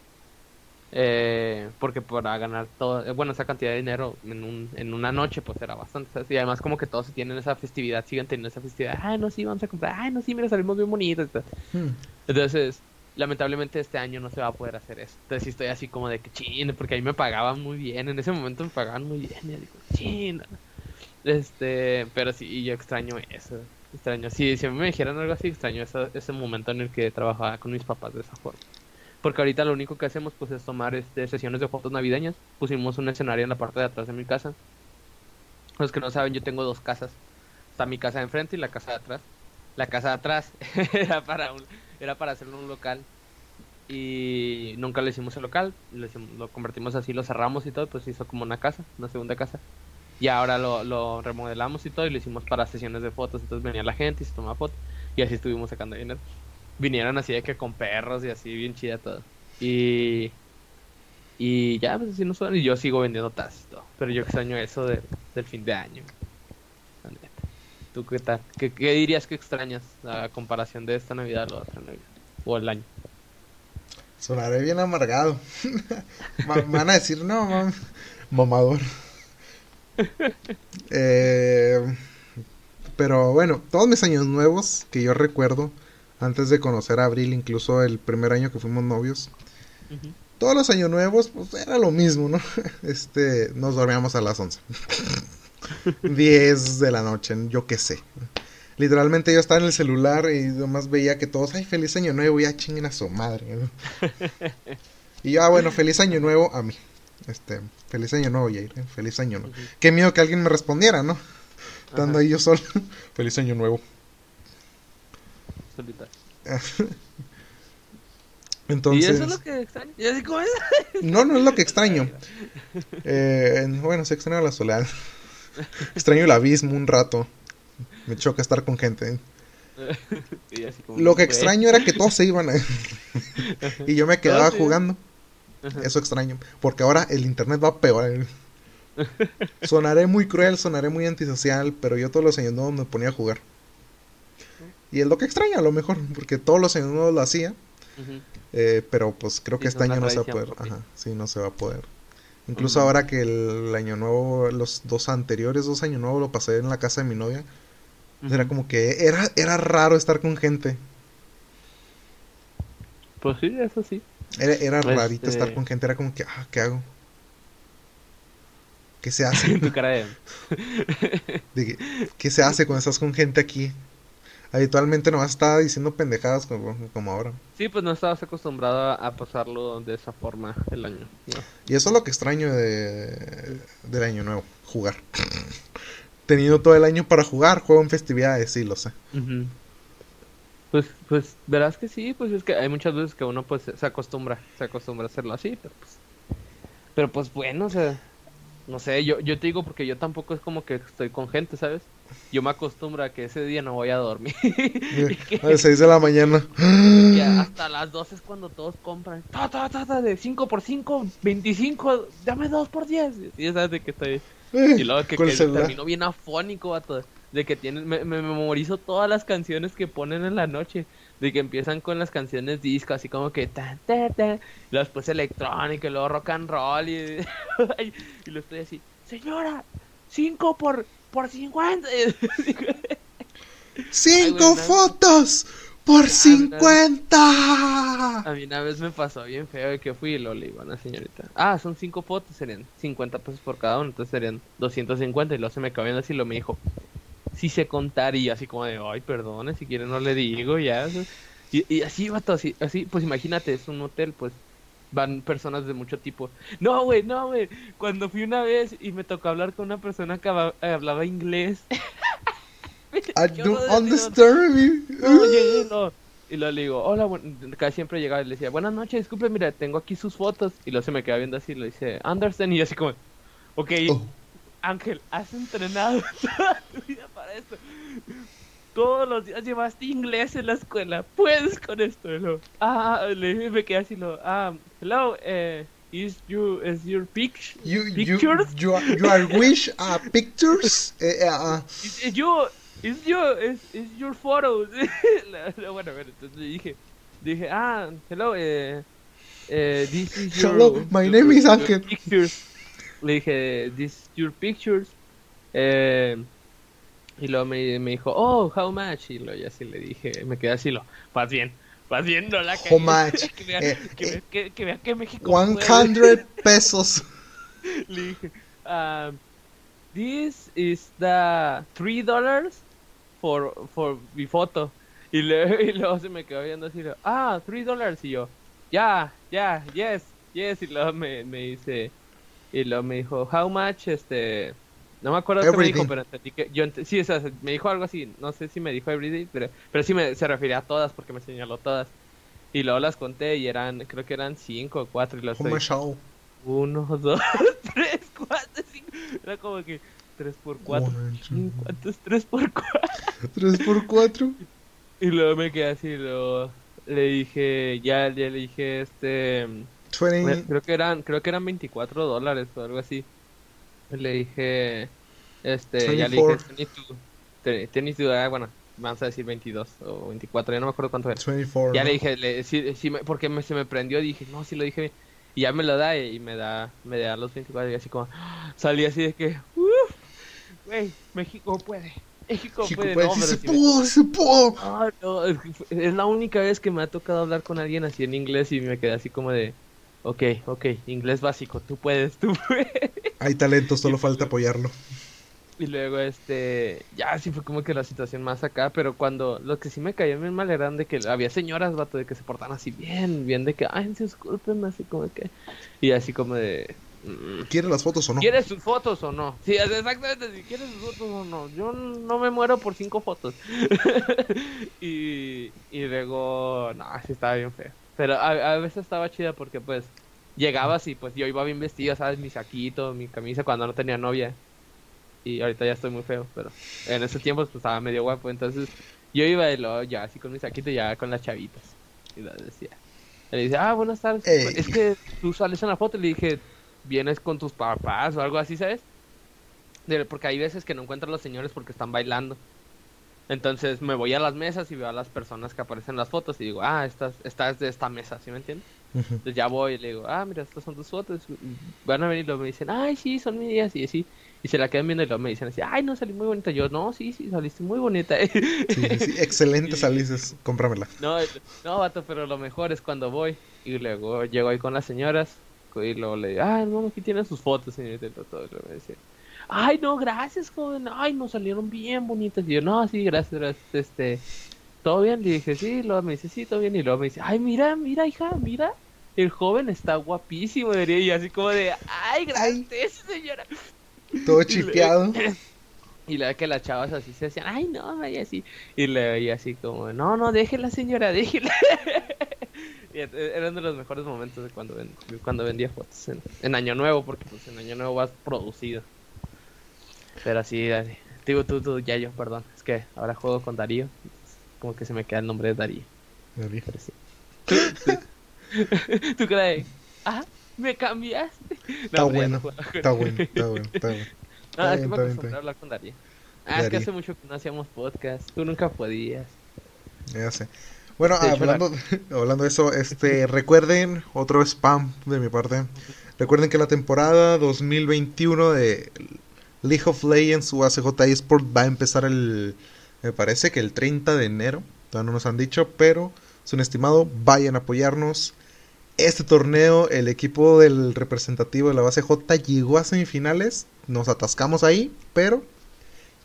Speaker 2: Eh, porque para ganar todo, eh, bueno, esa cantidad de dinero en, un, en una noche, pues era bastante. Y además, como que todos tienen esa festividad, siguen teniendo esa festividad. Ay, no, sí, vamos a comprar. Ay, no, sí, mira, salimos bien bonitos. Hmm. Entonces, lamentablemente este año no se va a poder hacer eso. Entonces sí estoy así como de que ching, porque ahí me pagaban muy bien, en ese momento me pagaban muy bien, y digo, ching. Este, pero sí, yo extraño eso, extraño. Si, si me dijeran algo así, extraño ese, ese momento en el que trabajaba con mis papás de esa forma. Porque ahorita lo único que hacemos pues es tomar este, sesiones de fotos navideñas. Pusimos un escenario en la parte de atrás de mi casa. Los que no saben, yo tengo dos casas. Está mi casa de enfrente y la casa de atrás. La casa de atrás era para un, era para hacerlo un local y nunca lo hicimos el local, lo, convertimos así, lo cerramos y todo, pues hizo como una casa, una segunda casa. Y ahora lo, remodelamos y todo y lo hicimos para sesiones de fotos, entonces venía la gente y se tomaba fotos y así estuvimos sacando dinero. Vinieron así de que con perros y así, bien chida todo. Y y ya, pues así no suena. Y yo sigo vendiendo tazas todo. Pero yo extraño eso del fin de año. ¿Tú qué tal? ¿Qué, dirías que extrañas a comparación de esta Navidad a la otra Navidad? O el año.
Speaker 1: Sonaré bien amargado. Van a decir, no, mamador. Eh, pero bueno, todos mis años nuevos que yo recuerdo, antes de conocer a Abril, incluso el primer año que fuimos novios, todos los años nuevos, pues era lo mismo, ¿no? Este, nos dormíamos a las 11. 10 de la noche, yo qué sé. Literalmente yo estaba en el celular y nomás veía que todos, ay, feliz año nuevo, ya chinguen a su madre. y yo, ah, bueno, feliz año nuevo a mí. Este, feliz año nuevo, Jair, ¿eh? feliz año nuevo. Qué miedo que alguien me respondiera, ¿no? Estando ahí yo solo. feliz año nuevo. Entonces,
Speaker 2: ¿Y eso es lo que extraño?
Speaker 1: no, no es lo que extraño. Eh, bueno, se extraña la soledad. Extraño el abismo un rato. Me choca estar con gente. Lo que extraño era que todos se iban. y yo me quedaba jugando. Eso extraño. Porque ahora el internet va peor. Sonaré muy cruel, sonaré muy antisocial, pero yo todos los años nuevos me ponía a jugar. Y es lo que extraño a lo mejor, porque todos los años nuevos lo hacía. Eh, pero pues creo que este año no se va a poder. Ajá, sí, no se va a poder. Incluso ahora que el año nuevo, los dos anteriores dos años nuevos lo pasé en la casa de mi novia. Era como que era, era raro estar con gente.
Speaker 2: Pues sí, eso sí.
Speaker 1: Era, era rarito estar este con gente, era como que, ah, ¿qué hago? ¿Qué se hace?
Speaker 2: tu cara de...
Speaker 1: ¿Qué se hace cuando estás con gente aquí? Habitualmente no estaba diciendo pendejadas como, como, ahora.
Speaker 2: Sí, pues no estabas acostumbrado a pasarlo de esa forma el año.
Speaker 1: Y eso es lo que extraño de, del año nuevo, jugar. Tenido todo el año para jugar, juego en festividades, sí, lo sé.
Speaker 2: Pues, pues, verás que sí, pues es que hay muchas veces que uno pues se acostumbra, se acostumbra a hacerlo así, pero pues, pero pues bueno, o sea, no sé, yo, yo te digo porque yo tampoco es como que estoy con gente, ¿sabes? Yo me acostumbro a que ese día no voy a dormir.
Speaker 1: a las 6 de la mañana.
Speaker 2: hasta las 12 es cuando todos compran. Ta, ta, ta, de 5 por 5, 25, dame 2 por 10. Y sabes de que estoy... Eh, y luego que, que termino bien afónico, vato. De que tienen, me, me, memorizo todas las canciones que ponen en la noche. de que empiezan con las canciones disco, así como que ta, ta, ta, y después electrónico, y luego rock and roll, y, y lo estoy así, señora, 5 por, por 50.
Speaker 1: ¡Cinco fotos! ¡Por 50!
Speaker 2: A mí una vez me pasó bien feo de que fui y lo le iba a una señorita. Ah, son cinco fotos, serían 50 pesos por cada uno, entonces serían 250 y luego se me acabó así y lo me dijo, si se contaría, así como de, ay, perdone, si quiere no le digo, ya. Y, y así, vato, así, así, pues imagínate, es un hotel, pues van personas de mucho tipo. No, güey, no, güey. Cuando fui una vez y me tocó hablar con una persona que hablaba inglés.
Speaker 1: I don't understand me.
Speaker 2: No, llegué, no. Y luego le digo, hola, bueno, casi siempre llegaba y le decía, buenas noches, disculpe, mira, tengo aquí sus fotos. Y luego se me queda viendo así y le dice, understand. Y yo así como, ok, oh. Ángel, has entrenado toda tu vida para esto. Todos los días llevaste inglés en la escuela. Puedes con esto. Lo, ah, le, me quedé así. Lo, ah, hello, eh, is you is your pic
Speaker 1: you, pictures? You, you, you are wish uh, pictures? uh, uh.
Speaker 2: Is, is you is your is, is your photos? bueno, bueno, entonces dije, dije, ah, hello, eh, eh, this is your.
Speaker 1: Hello, my
Speaker 2: your,
Speaker 1: name is Ángel.
Speaker 2: Pictures. Le dije, this is your pictures. Eh, y luego me, me, dijo, oh, how much? Y luego ya así le dije, me quedé así, lo, vas bien, vas
Speaker 1: How much?
Speaker 2: que, vean, eh, que, eh, que, que, vean que México
Speaker 1: 100 pesos.
Speaker 2: le dije, um, this is the 3 dollars for, for mi foto. Y luego, y luego se me quedó viendo así, ah, 3 dollars. Y yo, ya, yeah, ya, yeah, yes, yes. Y luego me, me dice, y luego me dijo, how much, este... No me acuerdo qué me dijo, pero entendí que... Yo sí, o sea, me dijo algo así, no sé si me dijo everyday, pero, pero sí me, se refería a todas porque me señaló todas. Y luego las conté y eran, creo que eran cinco o cuatro y las
Speaker 1: estoy...
Speaker 2: Uno, dos, tres, cuatro, cinco. Era como que tres por cuatro. ¿Cuánto es tres por cuatro?
Speaker 1: ¿Tres por cuatro?
Speaker 2: Y luego me quedé así, luego le dije, ya, ya le dije, este...
Speaker 1: 20...
Speaker 2: Creo que eran, creo que eran 24 dólares o algo así. Le dije, este, 24. ya le dije, tenis tu, ah, bueno, vamos a decir 22 o 24, ya no me acuerdo cuánto era.
Speaker 1: 24,
Speaker 2: ya
Speaker 1: ¿no?
Speaker 2: le dije, le, sí, porque me, se me prendió, dije, no, sí lo dije bien. Y ya me lo da y me da, me da los 24 y así como, salí así de que, uff, güey, México puede. México, puede,
Speaker 1: puede,
Speaker 2: no,
Speaker 1: sí, se pudo,
Speaker 2: me...
Speaker 1: se pudo.
Speaker 2: Ah, no, es la única vez que me ha tocado hablar con alguien así en inglés y me quedé así como de, ok, ok, inglés básico, tú puedes, tú puedes.
Speaker 1: Hay talento, solo falta apoyarlo.
Speaker 2: Y luego, este, ya sí fue como que la situación más acá, pero cuando, lo que sí me cayó bien mal eran de que había señoras, vato, de que se portan así bien, bien de que, ay, disculpen, así como que, y así como de... mm,
Speaker 1: ¿Quiere las fotos o no?
Speaker 2: ¿Quieres sus fotos o no? Sí, exactamente, si quieres sus fotos o no. Yo no me muero por cinco fotos. y, y luego, no, sí estaba bien feo. Pero a, a veces estaba chida porque pues llegabas y pues yo iba bien vestido, ¿sabes? Mi saquito, mi camisa cuando no tenía novia. Y ahorita ya estoy muy feo, pero en ese tiempo pues estaba medio guapo. Entonces yo iba y luego ya así con mi saquito y ya con las chavitas. Y le decía. Y le dice, ah, buenas tardes.
Speaker 1: Ey.
Speaker 2: Es que tú sales en la foto y le dije, vienes con tus papás o algo así, ¿sabes? Porque hay veces que no encuentro a los señores porque están bailando. Entonces me voy a las mesas y veo a las personas que aparecen en las fotos y digo, ah, esta, esta es de esta mesa, ¿sí me entiendes? Entonces ya voy y le digo, ah, mira, estas son tus fotos. Van a venir y luego me dicen, ay, sí, son mías y así. Y se la quedan viendo y luego me dicen así, ay, no, salí muy bonita. Yo, no, sí, sí, saliste muy bonita.
Speaker 1: Sí, sí, excelente salices, cómpramela.
Speaker 2: no, no, vato, pero lo mejor es cuando voy y luego llego ahí con las señoras y luego le digo, ay, no, aquí tienen sus fotos, señorita. Y todo, y me dice, ay, no, gracias, joven. Ay, nos salieron bien bonitas. Y yo, no, sí, gracias, gracias. Este, ¿todo bien? Le dije, sí. Luego me dice, sí, todo bien. Y luego me dice, ay, mira, mira, hija, mira. El joven está guapísimo, diría. Y así como de, ay, gracias, señora.
Speaker 1: Todo chipeado.
Speaker 2: Y luego que las chavas así se decían, ay, no, vaya así. Y le veía así como, no, no, déjela, señora, déjela. Y eran de los mejores momentos de cuando, ven- cuando vendía fotos en, en Año Nuevo, porque pues en Año Nuevo vas producido. Pero así. Digo tú, tú, ya yo, perdón. Es que ahora juego con Darío. Como que se me queda el nombre de Darío.
Speaker 1: Dale.
Speaker 2: Pero sí. ¿Tú, tú, tú crees? Ah, me cambiaste.
Speaker 1: Está
Speaker 2: No, ya
Speaker 1: bueno,
Speaker 2: no
Speaker 1: está bueno, está bueno, está bueno.
Speaker 2: Ah,
Speaker 1: Está
Speaker 2: es que me
Speaker 1: está está
Speaker 2: a hablar con Darío. Ah, es que hace mucho que no hacíamos podcast. Tú nunca podías.
Speaker 1: Ya sé. Bueno, hablando, hablando de eso, este, recuerden, otro spam de mi parte. Recuerden que la temporada 2021 de League of Legends UACJ eSport va a empezar el, me parece que el 30 de enero. Todavía no nos han dicho, pero es un estimado. Vayan a apoyarnos. Este torneo, el equipo del representativo de la base J llegó a semifinales. Nos atascamos ahí, pero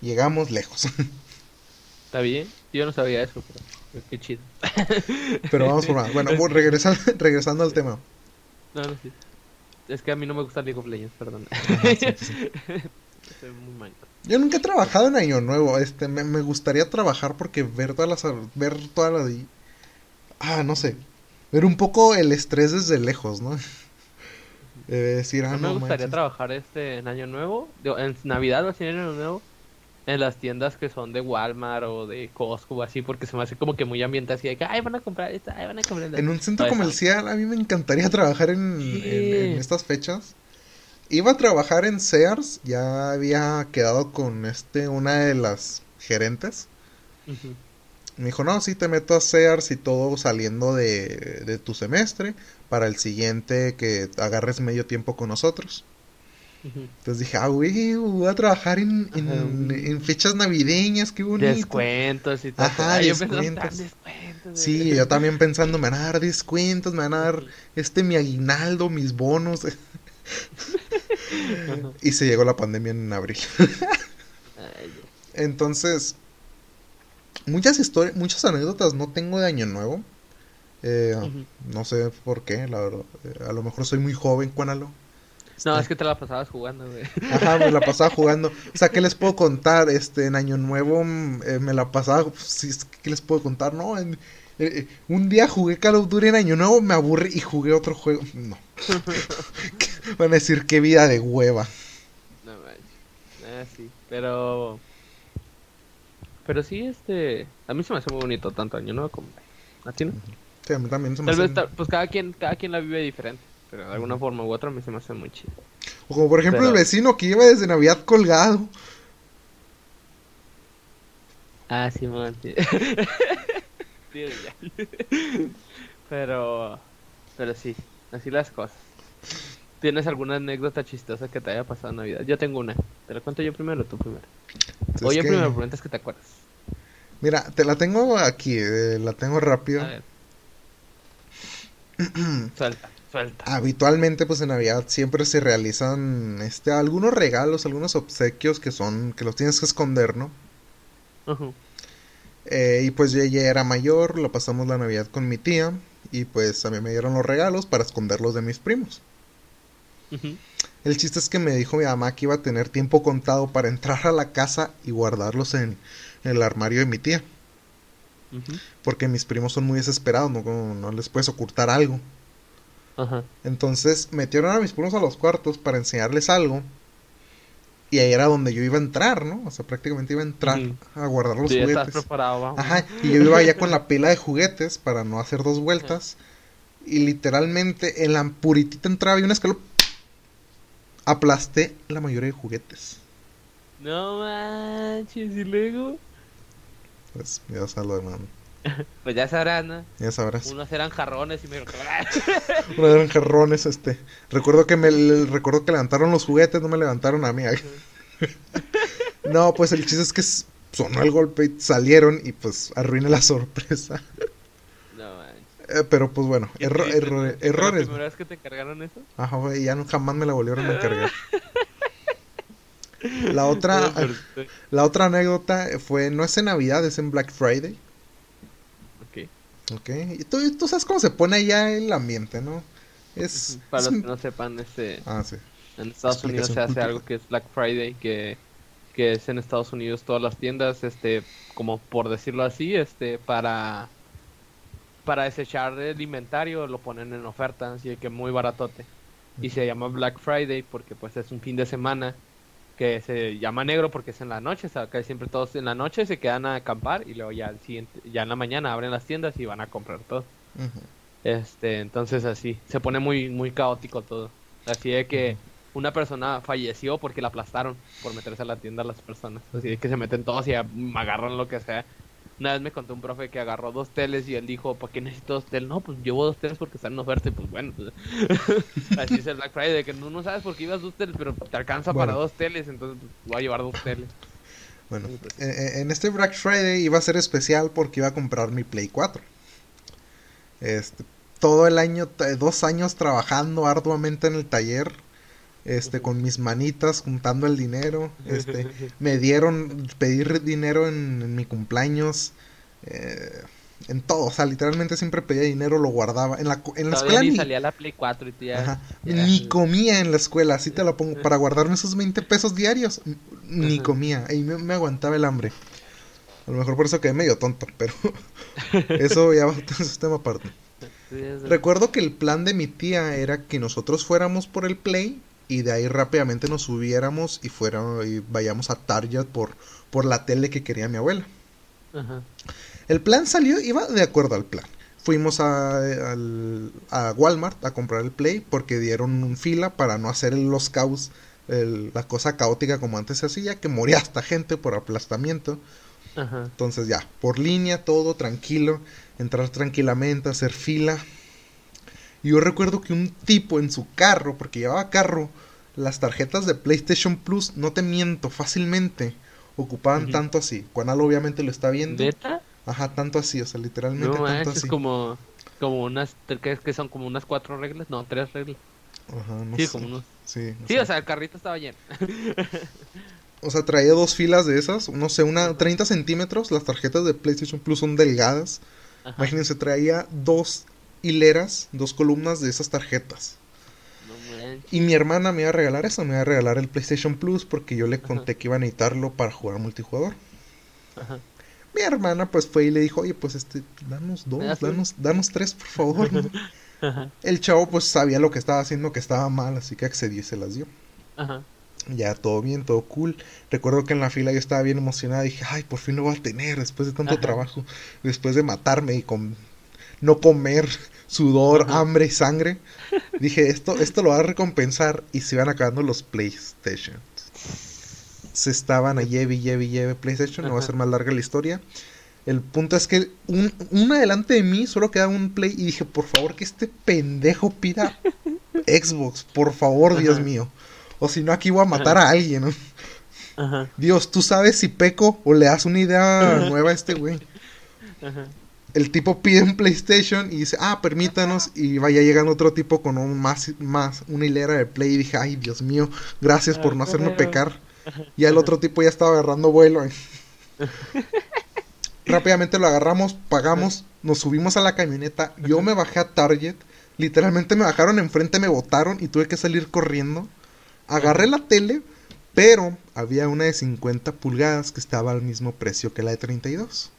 Speaker 1: llegamos lejos.
Speaker 2: Está bien, yo no sabía eso, pero qué chido.
Speaker 1: Pero vamos por más. Bueno, regresando, regresando al tema.
Speaker 2: No, no, sí. Es que a mí no me gusta League of Legends, perdón.
Speaker 1: muy Yo nunca he trabajado en Año Nuevo. Este, me, me gustaría trabajar porque ver todas las, ver toda la, ah, no sé, ver un poco el estrés desde lejos, ¿no?
Speaker 2: decir, ah, no, me gustaría trabajar este en Año Nuevo, en Navidad o así en Año Nuevo, en las tiendas que son de Walmart o de Costco o así, porque se me hace como que muy ambiente así de que, ay, van a comprar esta, ay, van a comprar
Speaker 1: En un centro comercial, a mí me encantaría trabajar en, estas fechas. Iba a trabajar en Sears, ya había quedado con este, una de las gerentes. Me dijo, no, sí te meto a Sears y todo saliendo de, de tu semestre para el siguiente que agarres medio tiempo con nosotros. Entonces dije, ah, güey, voy a trabajar en, en, fechas navideñas, qué bonito.
Speaker 2: Descuentos y todo. Ajá, descuentos.
Speaker 1: sí, yo también pensando, me van a dar descuentos, me van a dar este mi aguinaldo, mis bonos. y se llegó la pandemia en abril. Entonces, muchas historias, muchas anécdotas no tengo de Año Nuevo. Eh, no sé por qué, la verdad. Eh, a lo mejor soy muy joven, Cuánalo.
Speaker 2: No, este. es que te la pasabas jugando, güey.
Speaker 1: Ajá, me la pasaba jugando. O sea, ¿qué les puedo contar? Este, en Año Nuevo mm, eh, me la pasaba. Pues, ¿Qué les puedo contar? No, un día jugué Call of Duty en Año Nuevo, me aburrí y jugué otro juego. No. Van a decir qué vida de hueva.
Speaker 2: No, Ah, sí. Pero. Pero sí, este. A mí se me hace muy bonito tanto Año Nuevo como. ¿A ti no?
Speaker 1: Sí, a mí también se me hace.
Speaker 2: pues cada quien, cada quien la vive diferente. Pero de alguna forma u otra me se me hace muy chido.
Speaker 1: O como por ejemplo el vecino que iba desde Navidad colgado.
Speaker 2: Ah, sí, man. pero, pero sí, así las cosas. ¿Tienes alguna anécdota chistosa que te haya pasado en Navidad? Yo tengo una. ¿Te la cuento yo primero o tú primero? o yo primero, preguntas que te acuerdas.
Speaker 1: Mira, te la tengo aquí, eh, la tengo rápido. A ver.
Speaker 2: Suelta.
Speaker 1: Habitualmente, pues en Navidad siempre se realizan este algunos regalos, algunos obsequios que son que los tienes que esconder, ¿no? Eh, y pues yo ya era mayor, lo pasamos la Navidad con mi tía y pues a mí me dieron los regalos para esconderlos de mis primos. El chiste es que me dijo mi mamá que iba a tener tiempo contado para entrar a la casa y guardarlos en, el armario de mi tía. Porque mis primos son muy desesperados, no, no les puedes ocultar algo. Entonces metieron a mis primos a los cuartos para enseñarles algo. Y ahí era donde yo iba a entrar, ¿no? O sea, prácticamente iba a entrar a guardar los juguetes. Ajá, y yo iba allá con la pila de juguetes para no hacer dos vueltas. Y literalmente en la puritita entraba y una escalón. Aplasté la mayoría de juguetes.
Speaker 2: No manches, y luego.
Speaker 1: Pues ya sabes lo demás.
Speaker 2: pues ya sabrás, ¿no?
Speaker 1: Ya sabrás.
Speaker 2: Unos eran jarrones y me
Speaker 1: Unos eran jarrones, este. Recuerdo que me recuerdo que levantaron los juguetes, no me levantaron a mí. no, pues el chiste es que sonó el golpe y salieron y pues arruiné la sorpresa. No, eh, pero pues bueno, erro errores. ¿La
Speaker 2: primera vez que te encargaron eso?
Speaker 1: Ajá, güey, ya no, jamás me la volvieron a encargar. La otra, la otra anécdota fue, no es en Navidad, es en Black Friday. Ok, y tú, tú sabes cómo se pone allá el ambiente, ¿no? Es,
Speaker 2: Para los que no sepan, este, ah, sí. en Estados Unidos se hace algo que es Black Friday, que, que es en Estados Unidos todas las tiendas, este, como por decirlo así, este, para para desechar el inventario lo ponen en oferta, así que muy baratote. Y se llama Black Friday porque pues es un fin de semana que se llama negro porque es en la noche, o sea, que siempre todos en la noche se quedan a acampar y luego ya al siguiente, ya en la mañana abren las tiendas y van a comprar todo. Este, entonces así, se pone muy muy caótico todo. Así de que una persona falleció porque la aplastaron por meterse a la tienda a las personas. Así de que se meten todos y agarran lo que sea. Una vez me contó un profe que agarró dos teles y él dijo, ¿para qué necesito dos teles? No, pues llevo dos teles porque están en oferta y pues bueno, pues, así es el Black Friday, que no, no sabes por qué ibas dos teles, pero te alcanza para dos teles, entonces pues, voy a llevar dos teles.
Speaker 1: Bueno, en, este Black Friday iba a ser especial porque iba a comprar mi Play 4. Este, todo el año, dos años trabajando arduamente en el taller, este, con mis manitas juntando el dinero, este, me dieron pedir dinero en, mi cumpleaños, eh, en todo, o sea, literalmente siempre pedía dinero, lo guardaba, en la, en la escuela
Speaker 2: ni, salía la Play 4 y ya,
Speaker 1: ni comía en la escuela, así te la pongo, para guardarme esos 20 pesos diarios, ni comía, y me, aguantaba el hambre. A lo mejor por eso quedé medio tonto, pero eso ya va a ser un tema aparte. Recuerdo que el plan de mi tía era que nosotros fuéramos por el Play y de ahí rápidamente nos subiéramos y fuera y vayamos a Target por, por la tele que quería mi abuela. El plan salió, iba de acuerdo al plan. Fuimos a, a, Walmart a comprar el Play porque dieron un fila para no hacer los caos, la cosa caótica como antes se hacía, que moría hasta gente por aplastamiento. Entonces ya, por línea, todo tranquilo, entrar tranquilamente, hacer fila. Y yo recuerdo que un tipo en su carro, porque llevaba carro, las tarjetas de PlayStation Plus, no te miento, fácilmente ocupaban tanto así. Juanalo obviamente lo está viendo.
Speaker 2: ¿Neta?
Speaker 1: Ajá, tanto así, o sea, literalmente tanto así.
Speaker 2: Es como, como unas, que, que son como unas cuatro reglas, no, tres reglas.
Speaker 1: Ajá, no
Speaker 2: sí,
Speaker 1: sé.
Speaker 2: como unos...
Speaker 1: Sí,
Speaker 2: sí o sea, el carrito estaba lleno.
Speaker 1: o sea, traía dos filas de esas, no sé, una 30 centímetros. Las tarjetas de PlayStation Plus son delgadas. Imagínense, traía dos hileras, dos columnas de esas tarjetas. y mi hermana me iba a regalar eso, me iba a regalar el PlayStation Plus porque yo le conté que iba a necesitarlo para jugar multijugador. Mi hermana pues fue y le dijo, oye, pues este, danos dos, danos, danos tres, por favor. El chavo pues sabía lo que estaba haciendo, que estaba mal, así que accedió y se las dio. Ya todo bien, todo cool. Recuerdo que en la fila yo estaba bien emocionada. Dije, ay, por fin lo voy a tener después de tanto trabajo. Después de matarme y con no comer, sudor, hambre y sangre. Dije, esto, esto lo va a recompensar. Y se iban acabando los PlayStation. Se estaban a lleve, lleve, lleve PlayStation. No va a ser más larga la historia. El punto es que un, un adelante de mí solo quedaba un Play. Y dije, por favor, que este pendejo pida Xbox. Por favor, Dios mío. O si no, aquí voy a matar a alguien. Dios, tú sabes si peco o le das una idea nueva a este güey. El tipo pide un PlayStation y dice, ah, permítanos. Y vaya llegando otro tipo con un más, más, una hilera de Play. Y dije, ay, Dios mío, gracias por no hacerme pecar. Y el otro tipo ya estaba agarrando vuelo. Rápidamente lo agarramos, pagamos, nos subimos a la camioneta. Yo me bajé a Target. Literalmente me bajaron enfrente, me botaron y tuve que salir corriendo. Agarré la tele, pero había una de 50 pulgadas que estaba al mismo precio que la de 32.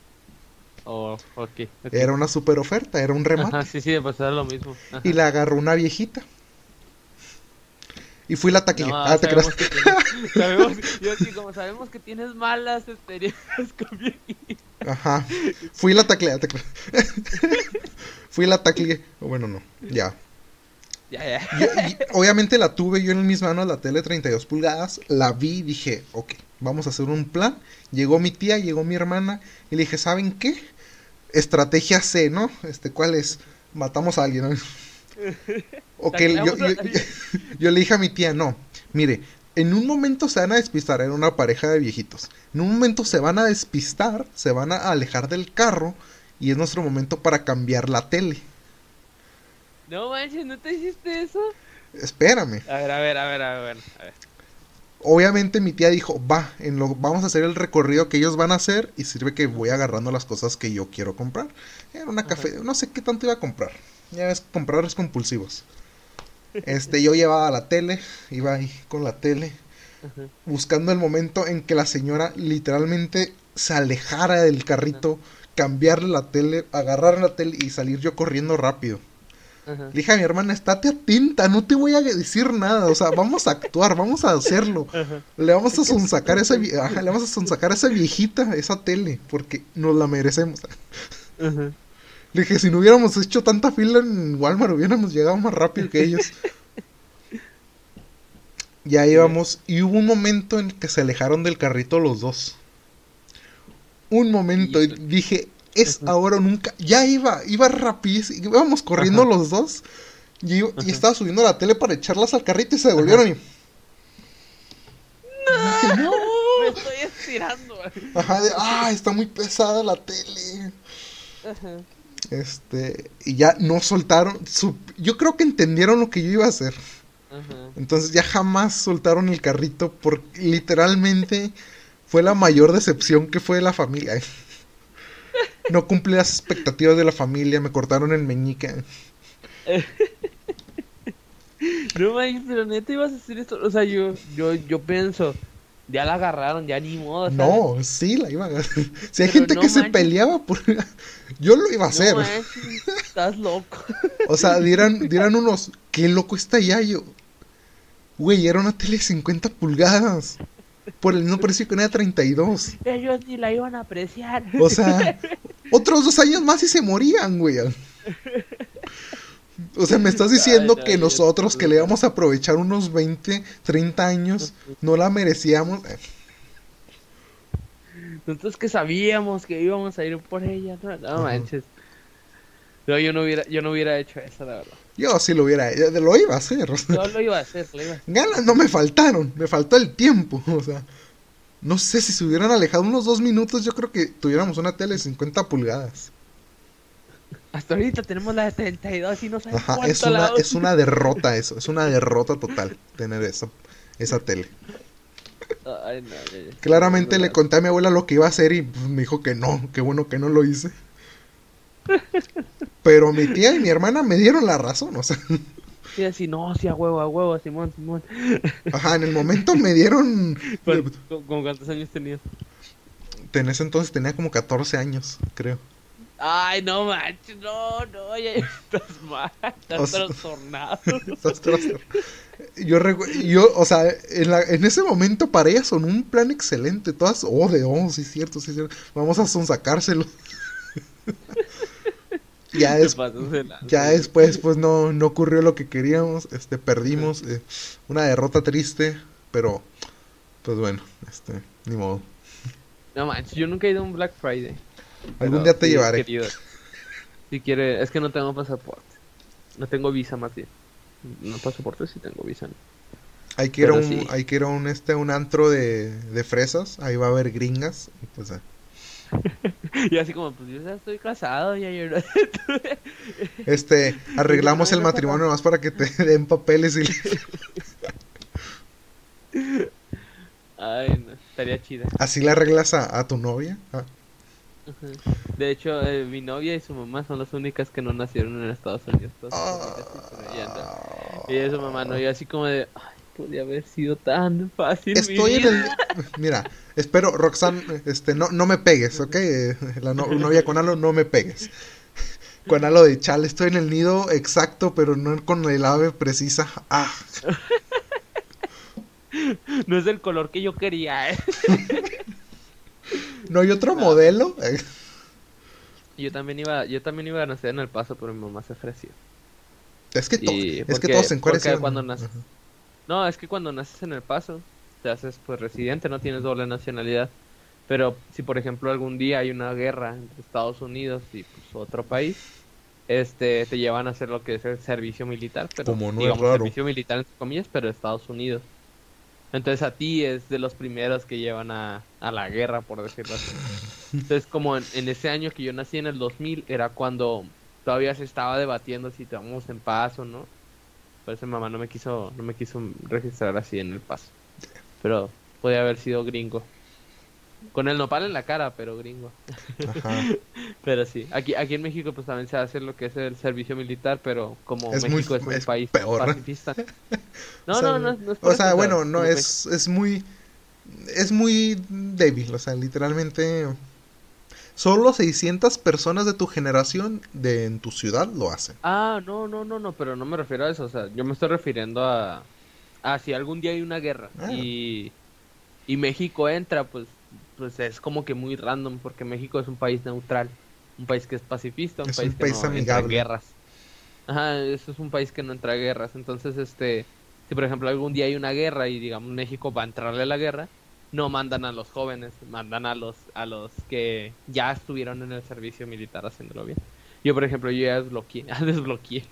Speaker 2: Oh, okay,
Speaker 1: Era una super oferta, era un remate.
Speaker 2: sí, sí, era lo mismo.
Speaker 1: Y la agarró una viejita. Y fui la taquilla. No, ah, te
Speaker 2: que tienes, sabemos, yo sí, como sabemos que tienes malas experiencias con viejitas.
Speaker 1: Ajá. Fui la taquilla. fui la taquilla. Bueno, no. Ya.
Speaker 2: Ya, ya.
Speaker 1: obviamente la tuve yo en mis manos, la tele 32 pulgadas, la vi y dije, ok, vamos a hacer un plan. Llegó mi tía, llegó mi hermana y le dije, ¿saben qué? Estrategia C, ¿no? Este, ¿cuál es? Matamos a alguien, ¿no? yo, yo, le dije a mi tía, no, mire, en un momento se van a despistar, era una pareja de viejitos. En un momento se van a despistar, se van a alejar del carro y es nuestro momento para cambiar la tele.
Speaker 2: No manches, ¿no te hiciste eso?
Speaker 1: Espérame.
Speaker 2: A ver, a ver, a ver, a ver. A ver.
Speaker 1: Obviamente mi tía dijo, va, en lo, vamos a hacer el recorrido que ellos van a hacer y sirve que voy agarrando las cosas que yo quiero comprar. Era una café, no sé qué tanto iba a comprar. Ya ves, compradores compulsivos. Este, yo llevaba la tele, iba ahí con la tele, buscando el momento en que la señora literalmente se alejara del carrito, cambiarle la tele, agarrar la tele y salir yo corriendo rápido. Le dije a mi hermana, estate atenta, no te voy a decir nada, o sea, vamos a actuar, vamos a hacerlo. Le vamos a sonsacar a esa, le vamos a sonsacar a esa viejita, esa tele, porque nos la merecemos. Le dije, si no hubiéramos hecho tanta fila en Walmart, hubiéramos llegado más rápido que ellos. Ya íbamos, y hubo un momento en que se alejaron del carrito los dos. un momento y dije, es ahora o nunca. Ya iba, iba rapidísimo, íbamos corriendo los dos. Y, y, estaba subiendo la tele para echarlas al carrito y se devolvieron y...
Speaker 2: No, me estoy estirando.
Speaker 1: Ajá, de, ah, está muy pesada la tele. Ajá. Este, y ya no soltaron, su, yo creo que entendieron lo que yo iba a hacer. Ajá. Entonces ya jamás soltaron el carrito porque literalmente fue la mayor decepción que fue de la familia. No cumplí las expectativas de la familia, me cortaron el meñique.
Speaker 2: No manches, pero neta ibas a hacer esto. O sea, yo, yo, yo pienso, ya la agarraron, ya ni modo. ¿sabes?
Speaker 1: No, sí, la iban a hacer. Si hay gente no que manches. se peleaba por. Yo lo iba a hacer.
Speaker 2: No manches, estás loco.
Speaker 1: O sea, dieran, dieran unos. Qué loco está ya yo. Güey, era una tele de 50 pulgadas. Por el mismo precio que una de 32.
Speaker 2: Ellos ni la iban a apreciar.
Speaker 1: O sea, otros dos años más y se morían, güey. O sea, me estás diciendo Ay, no, que nosotros que le íbamos a aprovechar unos 20, 30 años, no la merecíamos.
Speaker 2: Nosotros que sabíamos que íbamos a ir por ella, no, no manches. No, yo no hubiera, yo no hubiera hecho eso, la verdad.
Speaker 1: Yo sí lo hubiera, lo iba a hacer.
Speaker 2: Yo lo iba a hacer, lo iba a hacer.
Speaker 1: Ganas no me faltaron, me faltó el tiempo, o sea. No sé si se hubieran alejado unos dos minutos, yo creo que tuviéramos una tele de 50 pulgadas.
Speaker 2: Hasta ahorita tenemos la de 32 y no sabemos
Speaker 1: Ajá,
Speaker 2: cuánto
Speaker 1: es una,
Speaker 2: la
Speaker 1: es una derrota eso, es una derrota total tener esa, esa tele.
Speaker 2: Ay, no, ya, ya.
Speaker 1: Claramente le conté a mi abuela lo que iba a hacer y pues, me dijo que no, qué bueno que no lo hice. Pero mi tía y mi hermana me dieron la razón, o sea.
Speaker 2: Sí, así, no, sí, a huevo, a huevo, Simón, Simón.
Speaker 1: Ajá, en el momento me dieron...
Speaker 2: ¿Con, cuántos años tenías?
Speaker 1: En ese entonces tenía como 14 años, creo.
Speaker 2: Ay, no manches, no, no, ya estás mal, estás
Speaker 1: O sea-
Speaker 2: trastornado.
Speaker 1: Estás trastornado. Yo, o sea, en, la- en ese momento para ellas son un plan excelente. Todas, oh, de, oh, sí es cierto, sí es cierto. Vamos a sonsacárselo. ya, ya después, pues no, no ocurrió lo que queríamos. Este, perdimos. eh, una derrota triste, pero, pues bueno, este, ni modo.
Speaker 2: No manches, yo nunca he ido a un Black Friday.
Speaker 1: Algún día te llevaré.
Speaker 2: Si quiere, es que no tengo pasaporte. No tengo visa más bien. No pasaporte, sí tengo visa. ¿no?
Speaker 1: Hay que ir a un,
Speaker 2: sí.
Speaker 1: hay que ir a un, este, un antro de, de fresas. Ahí va a haber gringas. Pues, eh,
Speaker 2: Y así como, pues yo ya estoy casado, ya yo no-
Speaker 1: Este, arreglamos el matrimonio nomás para que te den papeles y
Speaker 2: Ay, no, estaría chida.
Speaker 1: así le arreglas a, a tu novia. Ah.
Speaker 2: De hecho, eh, mi novia y su mamá son las únicas que no nacieron en Estados Unidos. Que son allá, ¿no? Y eso, mamá, no, yo así como de, ay, podría haber sido tan fácil.
Speaker 1: Estoy en
Speaker 2: vida".
Speaker 1: el... Mira, espero, Roxanne, este, no, no me pegues, ¿ok? Eh, La no- novia con Alo, no me pegues. Con Alo de chal, estoy en el nido exacto, pero no con el ave precisa. Ah,
Speaker 2: No es el color que yo quería, ¿eh?
Speaker 1: ¿no hay otro modelo? Eh,
Speaker 2: Yo también iba, yo también iba a nacer en El Paso, pero mi mamá se ofreció.
Speaker 1: Es que, to-
Speaker 2: Y
Speaker 1: es que
Speaker 2: porque-
Speaker 1: todos en Juárez
Speaker 2: porque
Speaker 1: iban-
Speaker 2: cuando
Speaker 1: Ajá.
Speaker 2: No, es que cuando naces en El Paso, te haces pues residente, no tienes doble nacionalidad. Pero si por ejemplo algún día hay una guerra entre Estados Unidos y pues otro país, este te llevan a hacer lo que es el servicio militar, pero
Speaker 1: Como no es raro.
Speaker 2: servicio militar entre comillas, pero Estados Unidos. Entonces a ti es de los primeros que llevan a, a la guerra, por decirlo así. Entonces como en, en ese año que yo nací en el 2000 era cuando todavía se estaba debatiendo si estábamos en paz o no. Mi mamá no me quiso, no me quiso registrar así en el paso. Pero podía haber sido gringo. Con el nopal en la cara, pero gringo.
Speaker 1: Ajá.
Speaker 2: Pero sí, aquí, aquí en México pues también se hace lo que es el servicio militar, pero como
Speaker 1: Es muy-
Speaker 2: México es un
Speaker 1: es
Speaker 2: país
Speaker 1: peor.
Speaker 2: pacifista. No,
Speaker 1: O sea,
Speaker 2: no, no, no es
Speaker 1: O sea, bueno, no, es, es muy. Es muy débil, o sea, literalmente. Solo 600 personas de tu generación de en tu ciudad lo hacen.
Speaker 2: Ah, no, no, no, no, pero no me refiero a eso, o sea, yo me estoy refiriendo a, a si algún día hay una guerra
Speaker 1: Ah.
Speaker 2: y, y México entra, pues, pues es como que muy random, porque México es un país neutral, un país que es pacifista, un
Speaker 1: Es
Speaker 2: país
Speaker 1: un
Speaker 2: que
Speaker 1: país
Speaker 2: no entra en
Speaker 1: amigable.
Speaker 2: guerras. Ajá, eso es un país que no entra en guerras, entonces, este, si por ejemplo algún día hay una guerra y digamos México va a entrarle a la guerra, no mandan a los jóvenes, mandan a los a los que ya estuvieron en el servicio militar haciéndolo bien. Yo, por ejemplo, yo ya desbloqueé, ya desbloqueé.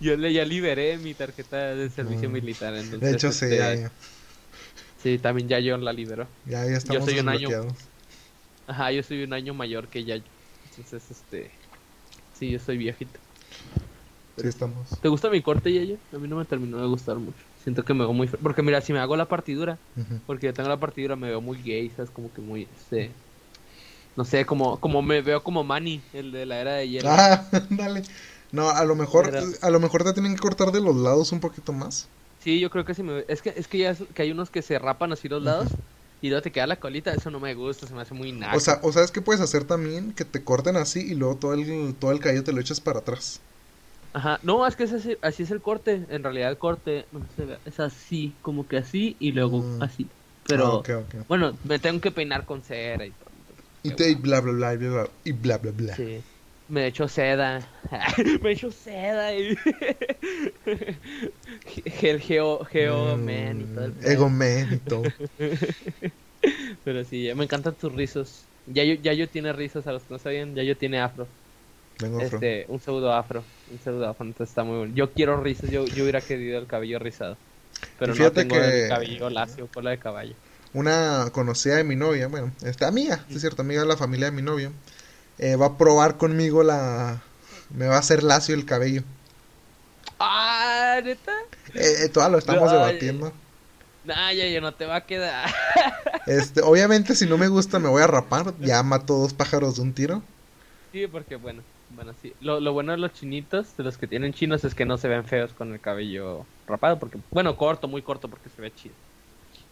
Speaker 2: yo le ya liberé mi tarjeta de servicio
Speaker 1: Mm.
Speaker 2: militar. Entonces,
Speaker 1: De hecho, sí,
Speaker 2: este,
Speaker 1: ya, ya.
Speaker 2: Sí, también ya yo la liberó.
Speaker 1: Ya, ya estamos
Speaker 2: soy un año-. Ajá, yo soy un año mayor que Yayo. Entonces, este... Sí, yo soy viejito.
Speaker 1: Sí, estamos.
Speaker 2: ¿Te gusta mi corte, Yayo? A mí no me terminó de gustar mucho. Siento que me veo muy... Porque mira, si me hago la partidura, porque yo tengo la partidura, me veo muy gay, ¿sabes? Como que muy, este... No sé, como, como me veo como Manny, el de la era de hielo.
Speaker 1: Ah, dale. No, a lo mejor,
Speaker 2: Era-
Speaker 1: a lo mejor te tienen que cortar de los lados un poquito más.
Speaker 2: Sí, yo creo que sí me Es que, es que ya es- que hay unos que se rapan así los lados y luego te queda la colita, eso no me gusta, se me hace muy naco.
Speaker 1: O sea, o sabes qué puedes hacer también, que te corten así y luego todo el, todo el cabello te lo echas para atrás.
Speaker 2: Ajá, no, es que es así, así es el corte. En realidad el corte es así, como que así y luego
Speaker 1: Mm.
Speaker 2: así. Pero,
Speaker 1: Ah,
Speaker 2: bueno, me tengo que peinar con cera y todo.
Speaker 1: Y te y bla bla bla y bla bla y bla bla bla.
Speaker 2: Sí. Me echo seda. me echo seda y... el geo, geo, man y todo el
Speaker 1: Mm. Ego man y todo.
Speaker 2: Pero sí, me encantan tus rizos. Yayo, Yayo tiene rizos, a los que no sabían, Yayo tiene afro.
Speaker 1: Vengo afro.
Speaker 2: Este, un pseudo afro. Un pseudo afro, entonces está muy bueno. Yo quiero rizos, yo, yo hubiera querido el cabello rizado. Pero no tengo
Speaker 1: que-
Speaker 2: el cabello lacio, cola de caballo.
Speaker 1: Una conocida de mi novia, bueno, esta amiga, sí es cierto, amiga de la familia de mi novio, eh, va a probar conmigo la... Me va a hacer lacio el cabello.
Speaker 2: ¡Ah, neta!
Speaker 1: Eh, eh, todavía lo estamos debatiendo.
Speaker 2: Nah, Yayo, no te va a quedar.
Speaker 1: Este, obviamente si no me gusta me voy a rapar, ya mato dos pájaros de un tiro.
Speaker 2: sí, porque bueno, bueno, sí. Lo, lo bueno de los chinitos, de los que tienen chinos, es que no se ven feos con el cabello rapado, porque, bueno, corto, muy corto, porque se ve chido.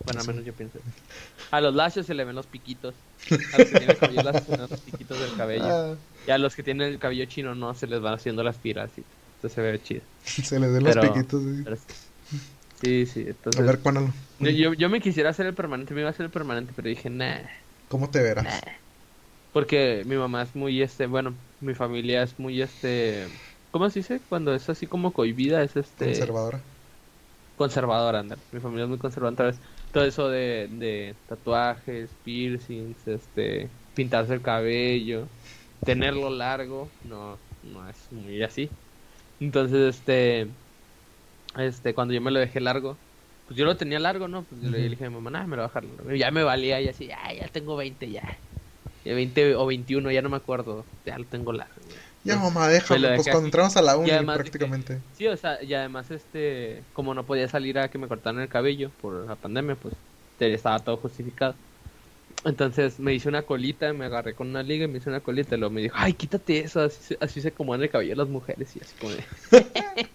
Speaker 2: Bueno, al menos yo pienso. A los lacios se le ven los piquitos. A los que tienen el cabello lacio se ven los piquitos del cabello.
Speaker 1: Ah,
Speaker 2: Y a los que tienen el cabello chino no, se les van haciendo las tiras y entonces se ve chido.
Speaker 1: se le den los piquitos. sí.
Speaker 2: Pero sí. sí, sí,
Speaker 1: A
Speaker 2: entonces...
Speaker 1: ver, cuándo
Speaker 2: yo, yo, yo me quisiera hacer el permanente, me iba a hacer el permanente, pero dije, nah.
Speaker 1: ¿Cómo te verás?
Speaker 2: Porque mi mamá es muy, este, bueno, mi familia es muy, este... ¿Cómo se dice? Cuando es así como cohibida, es este...
Speaker 1: Conservadora.
Speaker 2: conservadora, anda. Mi familia es muy conservadora. Todo eso de, de tatuajes, piercings, este, pintarse el cabello, tenerlo largo, no, no es muy así. Entonces, este, este, cuando yo me lo dejé largo, pues yo lo tenía largo, ¿no? Pues yo le dije a mi mamá, nah, me lo voy a dejar largo. Ya me valía, y así, ya, ya tengo 20, ya. Ya 20 o 21, ya no me acuerdo, ya lo tengo largo. ya. Entonces,
Speaker 1: mamá,
Speaker 2: me
Speaker 1: déjame.
Speaker 2: lo
Speaker 1: Pues cuando entramos a la uni,
Speaker 2: de que-
Speaker 1: prácticamente.
Speaker 2: Sí, o sea, y además, este, como no podía salir a que me cortaran el cabello por la pandemia, pues estaba todo justificado. Entonces me hice una colita, me agarré con una liga y me hice una colita. Y luego me dijo, ay, quítate eso, así, se- así se acomodan el cabello las mujeres. Y así como de...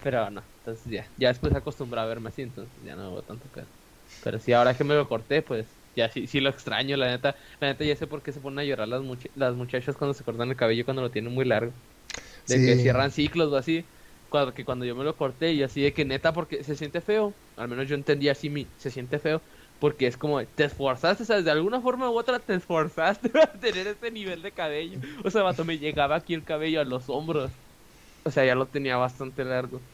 Speaker 2: Pero no, entonces ya, ya después acostumbrado a verme así, entonces ya no hago tanto pedo. Pero sí, ahora que me lo corté, pues ya sí, sí lo extraño, la neta. La neta ya sé por qué se ponen a llorar las, much- las muchachas cuando se cortan el cabello cuando lo tienen muy largo de que cierran ciclos o así. Cuando, que cuando yo me lo corté y así de que neta porque se siente feo, al menos yo entendí así mi, se siente feo porque es como te esforzaste, o sea, de alguna forma u otra te esforzaste para tener ese nivel de cabello. O sea, vato, me llegaba aquí el cabello a los hombros. O sea, ya lo tenía bastante largo.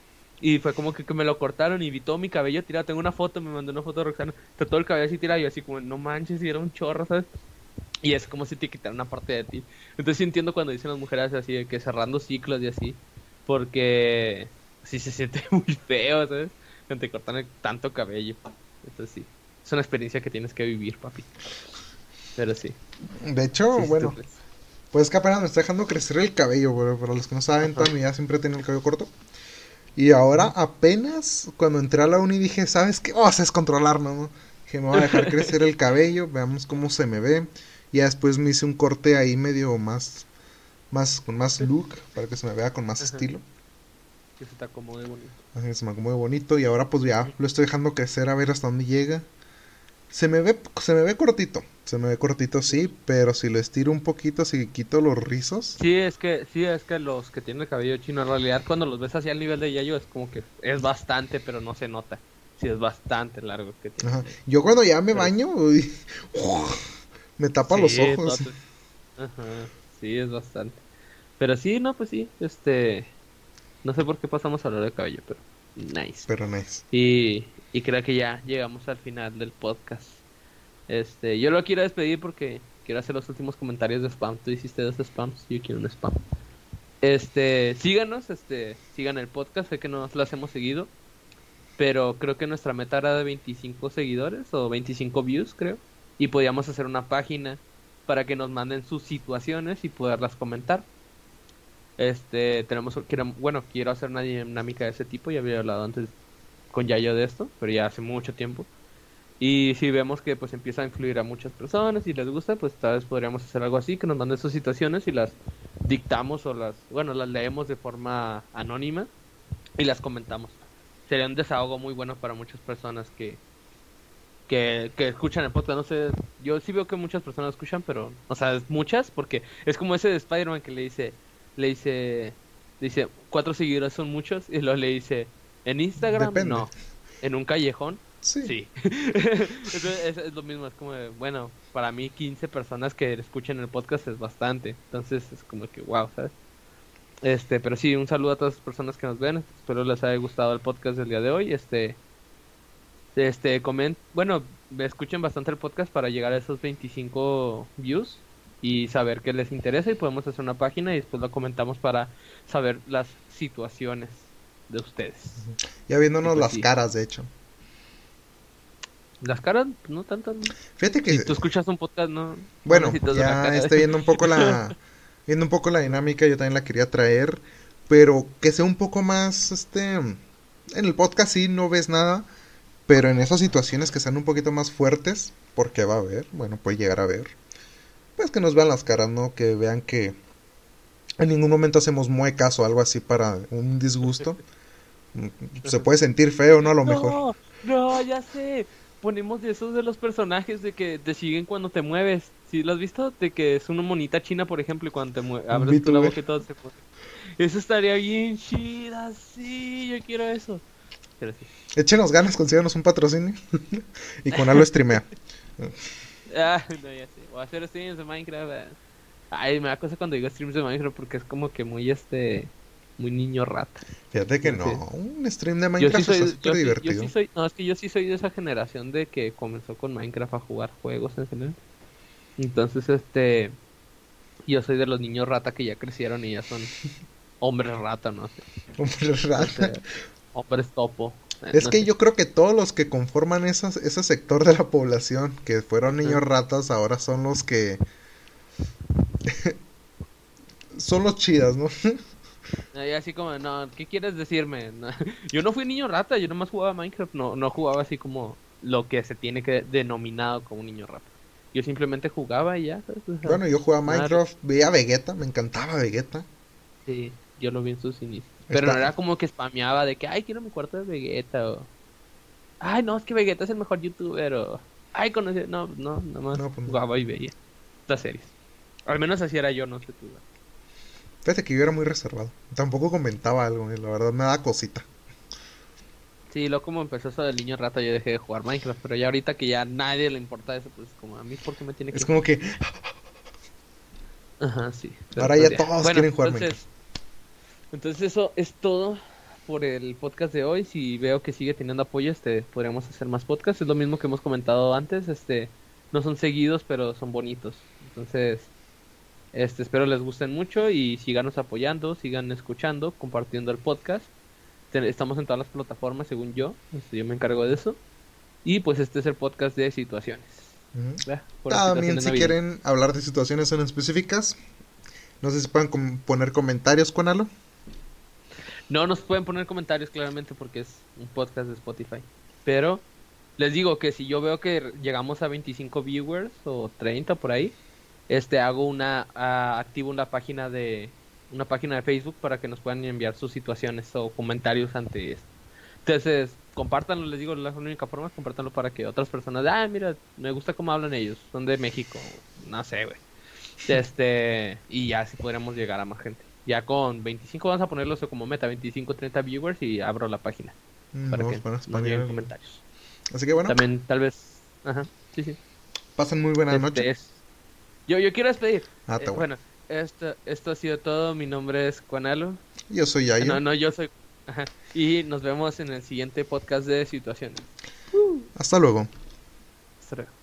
Speaker 2: Y fue como que, que me lo cortaron y vi todo mi cabello tirado. Tengo una foto, me mandó una foto de Roxana. Está todo el cabello así tirado y yo así como, no manches, y era un chorro, ¿sabes? Y es como si te quitaran una parte de ti. Entonces sí entiendo cuando dicen las mujeres así, de que cerrando ciclos y así. Porque sí se siente muy feo, ¿sabes? Cuando te cortan tanto cabello. Entonces sí, es una experiencia que tienes que vivir, papi. Pero sí.
Speaker 1: De hecho,
Speaker 2: sí,
Speaker 1: bueno,
Speaker 2: tú-
Speaker 1: pues que apenas me está dejando crecer el cabello, pero para los que no saben, toda mi vida siempre he tenido el cabello corto. Y ahora apenas cuando entré a la uni dije, ¿sabes qué? Vamos a descontrolarnos, ¿no? Dije, me voy a dejar crecer el cabello, veamos cómo se me ve. Y ya después me hice un corte ahí medio más, más, con más look, para que se me vea con más
Speaker 2: Ajá.
Speaker 1: estilo.
Speaker 2: Que se te acomode bonito.
Speaker 1: Así que se me acomode bonito y ahora pues ya lo estoy dejando crecer a ver hasta dónde llega. Se me ve, se me ve cortito, se me ve cortito sí, pero si lo estiro un poquito, si quito los rizos,
Speaker 2: Sí, es que, sí, es que los que tienen el cabello chino, en realidad cuando los ves hacia el nivel de Yayo es como que es bastante, pero no se nota. Sí, es bastante largo que tiene.
Speaker 1: Ajá. Yo cuando ya me
Speaker 2: Pero-
Speaker 1: baño, uy, me tapa los ojos.
Speaker 2: todo- Ajá, sí, es bastante. Pero sí, no, pues sí, este... No sé por qué pasamos a hablar de cabello, pero... Nice.
Speaker 1: Pero nice.
Speaker 2: Y, Y creo que ya llegamos al final del podcast. Este, yo lo quiero despedir porque quiero hacer los últimos comentarios de spam. Tú hiciste dos spams, yo quiero un spam. Este, síganos, este, sigan el podcast, sé que no lo hemos seguido, pero creo que nuestra meta era de 25 seguidores o 25 views, creo, y podíamos hacer una página para que nos manden sus situaciones y poderlas comentar. Este, tenemos, bueno, quiero hacer una dinámica de ese tipo, ya había hablado antes con Yayo de esto, pero ya hace mucho tiempo. Y si vemos que pues empieza a influir a muchas personas y les gusta, pues tal vez podríamos hacer algo así, que nos manden sus situaciones y las dictamos o las, bueno, las leemos de forma anónima y las comentamos. Sería un desahogo muy bueno para muchas personas que, que, que escuchan el podcast. No sé, yo sí veo que muchas personas escuchan, pero, o sea, muchas, porque es como ese de Spider-Man que le dice, le dice, dice, cuatro seguidores son muchos, y luego le dice, en Instagram no, en un callejón Sí. es, lo mismo, es como, bueno, para mí 15 personas que escuchen el podcast es bastante. Entonces es como que, wow, ¿sabes? Este, pero sí, un saludo a todas las personas que nos ven. Espero les haya gustado el podcast del día de hoy. Este, este, coment, bueno, escuchen bastante el podcast para llegar a esos 25 views y saber qué les interesa y podemos hacer una página y después lo comentamos para saber las situaciones de ustedes.
Speaker 1: Ya viéndonos pues las caras, de hecho.
Speaker 2: Las caras, no tanto.
Speaker 1: Fíjate que.
Speaker 2: Si tú escuchas un podcast, no.
Speaker 1: Bueno, ya estoy viendo un poco la. viendo un poco la dinámica, yo también la quería traer. Pero que sea un poco más. Este. En el podcast sí no ves nada. Pero en esas situaciones que sean un poquito más fuertes. Porque va a haber. Bueno, puede llegar a ver. Pues que nos vean las caras, ¿no? Que vean que. En ningún momento hacemos muecas o algo así para un disgusto. Se puede sentir feo, ¿no? A lo mejor.
Speaker 2: No, ya sé ponemos de esos de los personajes de que te siguen cuando te mueves. ¿Sí lo has visto? De que es una monita china, por ejemplo, y cuando te abres tu la boca y todo se pone. Eso estaría bien chida, sí, yo quiero eso. Pero sí.
Speaker 1: Échenos ganas, consíganos un patrocinio. y con algo streamea.
Speaker 2: ah, no, ya sé. Voy a hacer streams de Minecraft. Ay, me da cosa cuando digo streams de Minecraft porque es como que muy este muy niño rata.
Speaker 1: Fíjate que no, un stream de Minecraft es súper divertido.
Speaker 2: no, es que yo sí soy de esa generación de que comenzó con Minecraft a jugar juegos en general. Entonces, este, yo soy de los niños rata que ya crecieron y ya son hombres rata, no.
Speaker 1: Hombres rata. Este,
Speaker 2: hombres topo.
Speaker 1: Eh, es que yo creo que todos los que conforman ese sector de la población que fueron niños ratas ahora son los que son los chidas, ¿no?
Speaker 2: Y así como, no, ¿qué quieres decirme? Yo no fui niño rata, yo nomás jugaba Minecraft, no, no jugaba así como lo que se tiene que denominado como un niño rata. Yo simplemente jugaba y ya.
Speaker 1: bueno, yo jugaba Minecraft, veía Vegeta, me encantaba Vegeta.
Speaker 2: Sí, yo lo vi en sus inicios. Pero no era como que spameaba de que, ay, quiero mi cuarto de Vegeta o... Ay, no, es que Vegeta es el mejor youtuber o... Ay, conocí... No, no, nomás no, pues jugaba y veía estas series. Al menos así era yo, no sé tú.
Speaker 1: Fíjate que yo era muy reservado. Tampoco comentaba algo, la verdad me da cosita.
Speaker 2: Sí, luego como empezó eso del niño rata yo dejé de jugar Minecraft, pero ya ahorita que ya a nadie le importa eso, pues como a mí, ¿por qué me tiene que...?
Speaker 1: Es como que...
Speaker 2: Ajá, sí.
Speaker 1: Ahora ya, pues todos quieren jugar entonces, Minecraft.
Speaker 2: Entonces eso es todo por el podcast de hoy. Si veo que sigue teniendo apoyo, este, podríamos hacer más podcasts. Es lo mismo que hemos comentado antes, este, no son seguidos, pero son bonitos. Entonces, este, espero les gusten mucho y síganos apoyando, sigan escuchando, compartiendo el podcast. Estamos en todas las plataformas, según yo. Este, yo me encargo de eso. Y pues este es el podcast de situaciones.
Speaker 1: También si quieren hablar de situaciones en específicas, no sé si pueden poner comentarios con algo.
Speaker 2: No nos pueden poner comentarios claramente porque es un podcast de Spotify. Pero les digo que si yo veo que llegamos a 25 viewers o 30 por ahí, este hago una uh, activo una página de una página de Facebook para que nos puedan enviar sus situaciones o comentarios ante esto. Entonces, compártanlo, les digo, la única forma es compártanlo para que otras personas, ah, mira, me gusta cómo hablan ellos, son de México, no sé, güey. Este, y ya así podríamos llegar a más gente. Ya con 25 vamos a ponerlo como meta, 25, 30 viewers y abro la página. Mm, para que nos comentarios.
Speaker 1: Así que bueno.
Speaker 2: También, tal vez, ajá, sí, sí.
Speaker 1: Pasen muy buenas este noches.
Speaker 2: Yo, yo quiero despedir. Ah, eh, bueno, esto, esto ha sido todo. Mi nombre es Juanalo.
Speaker 1: Yo soy Yayo.
Speaker 2: No, no, yo soy. Ajá. Y nos vemos en el siguiente podcast de Situaciones.
Speaker 1: Hasta luego.
Speaker 2: Hasta luego.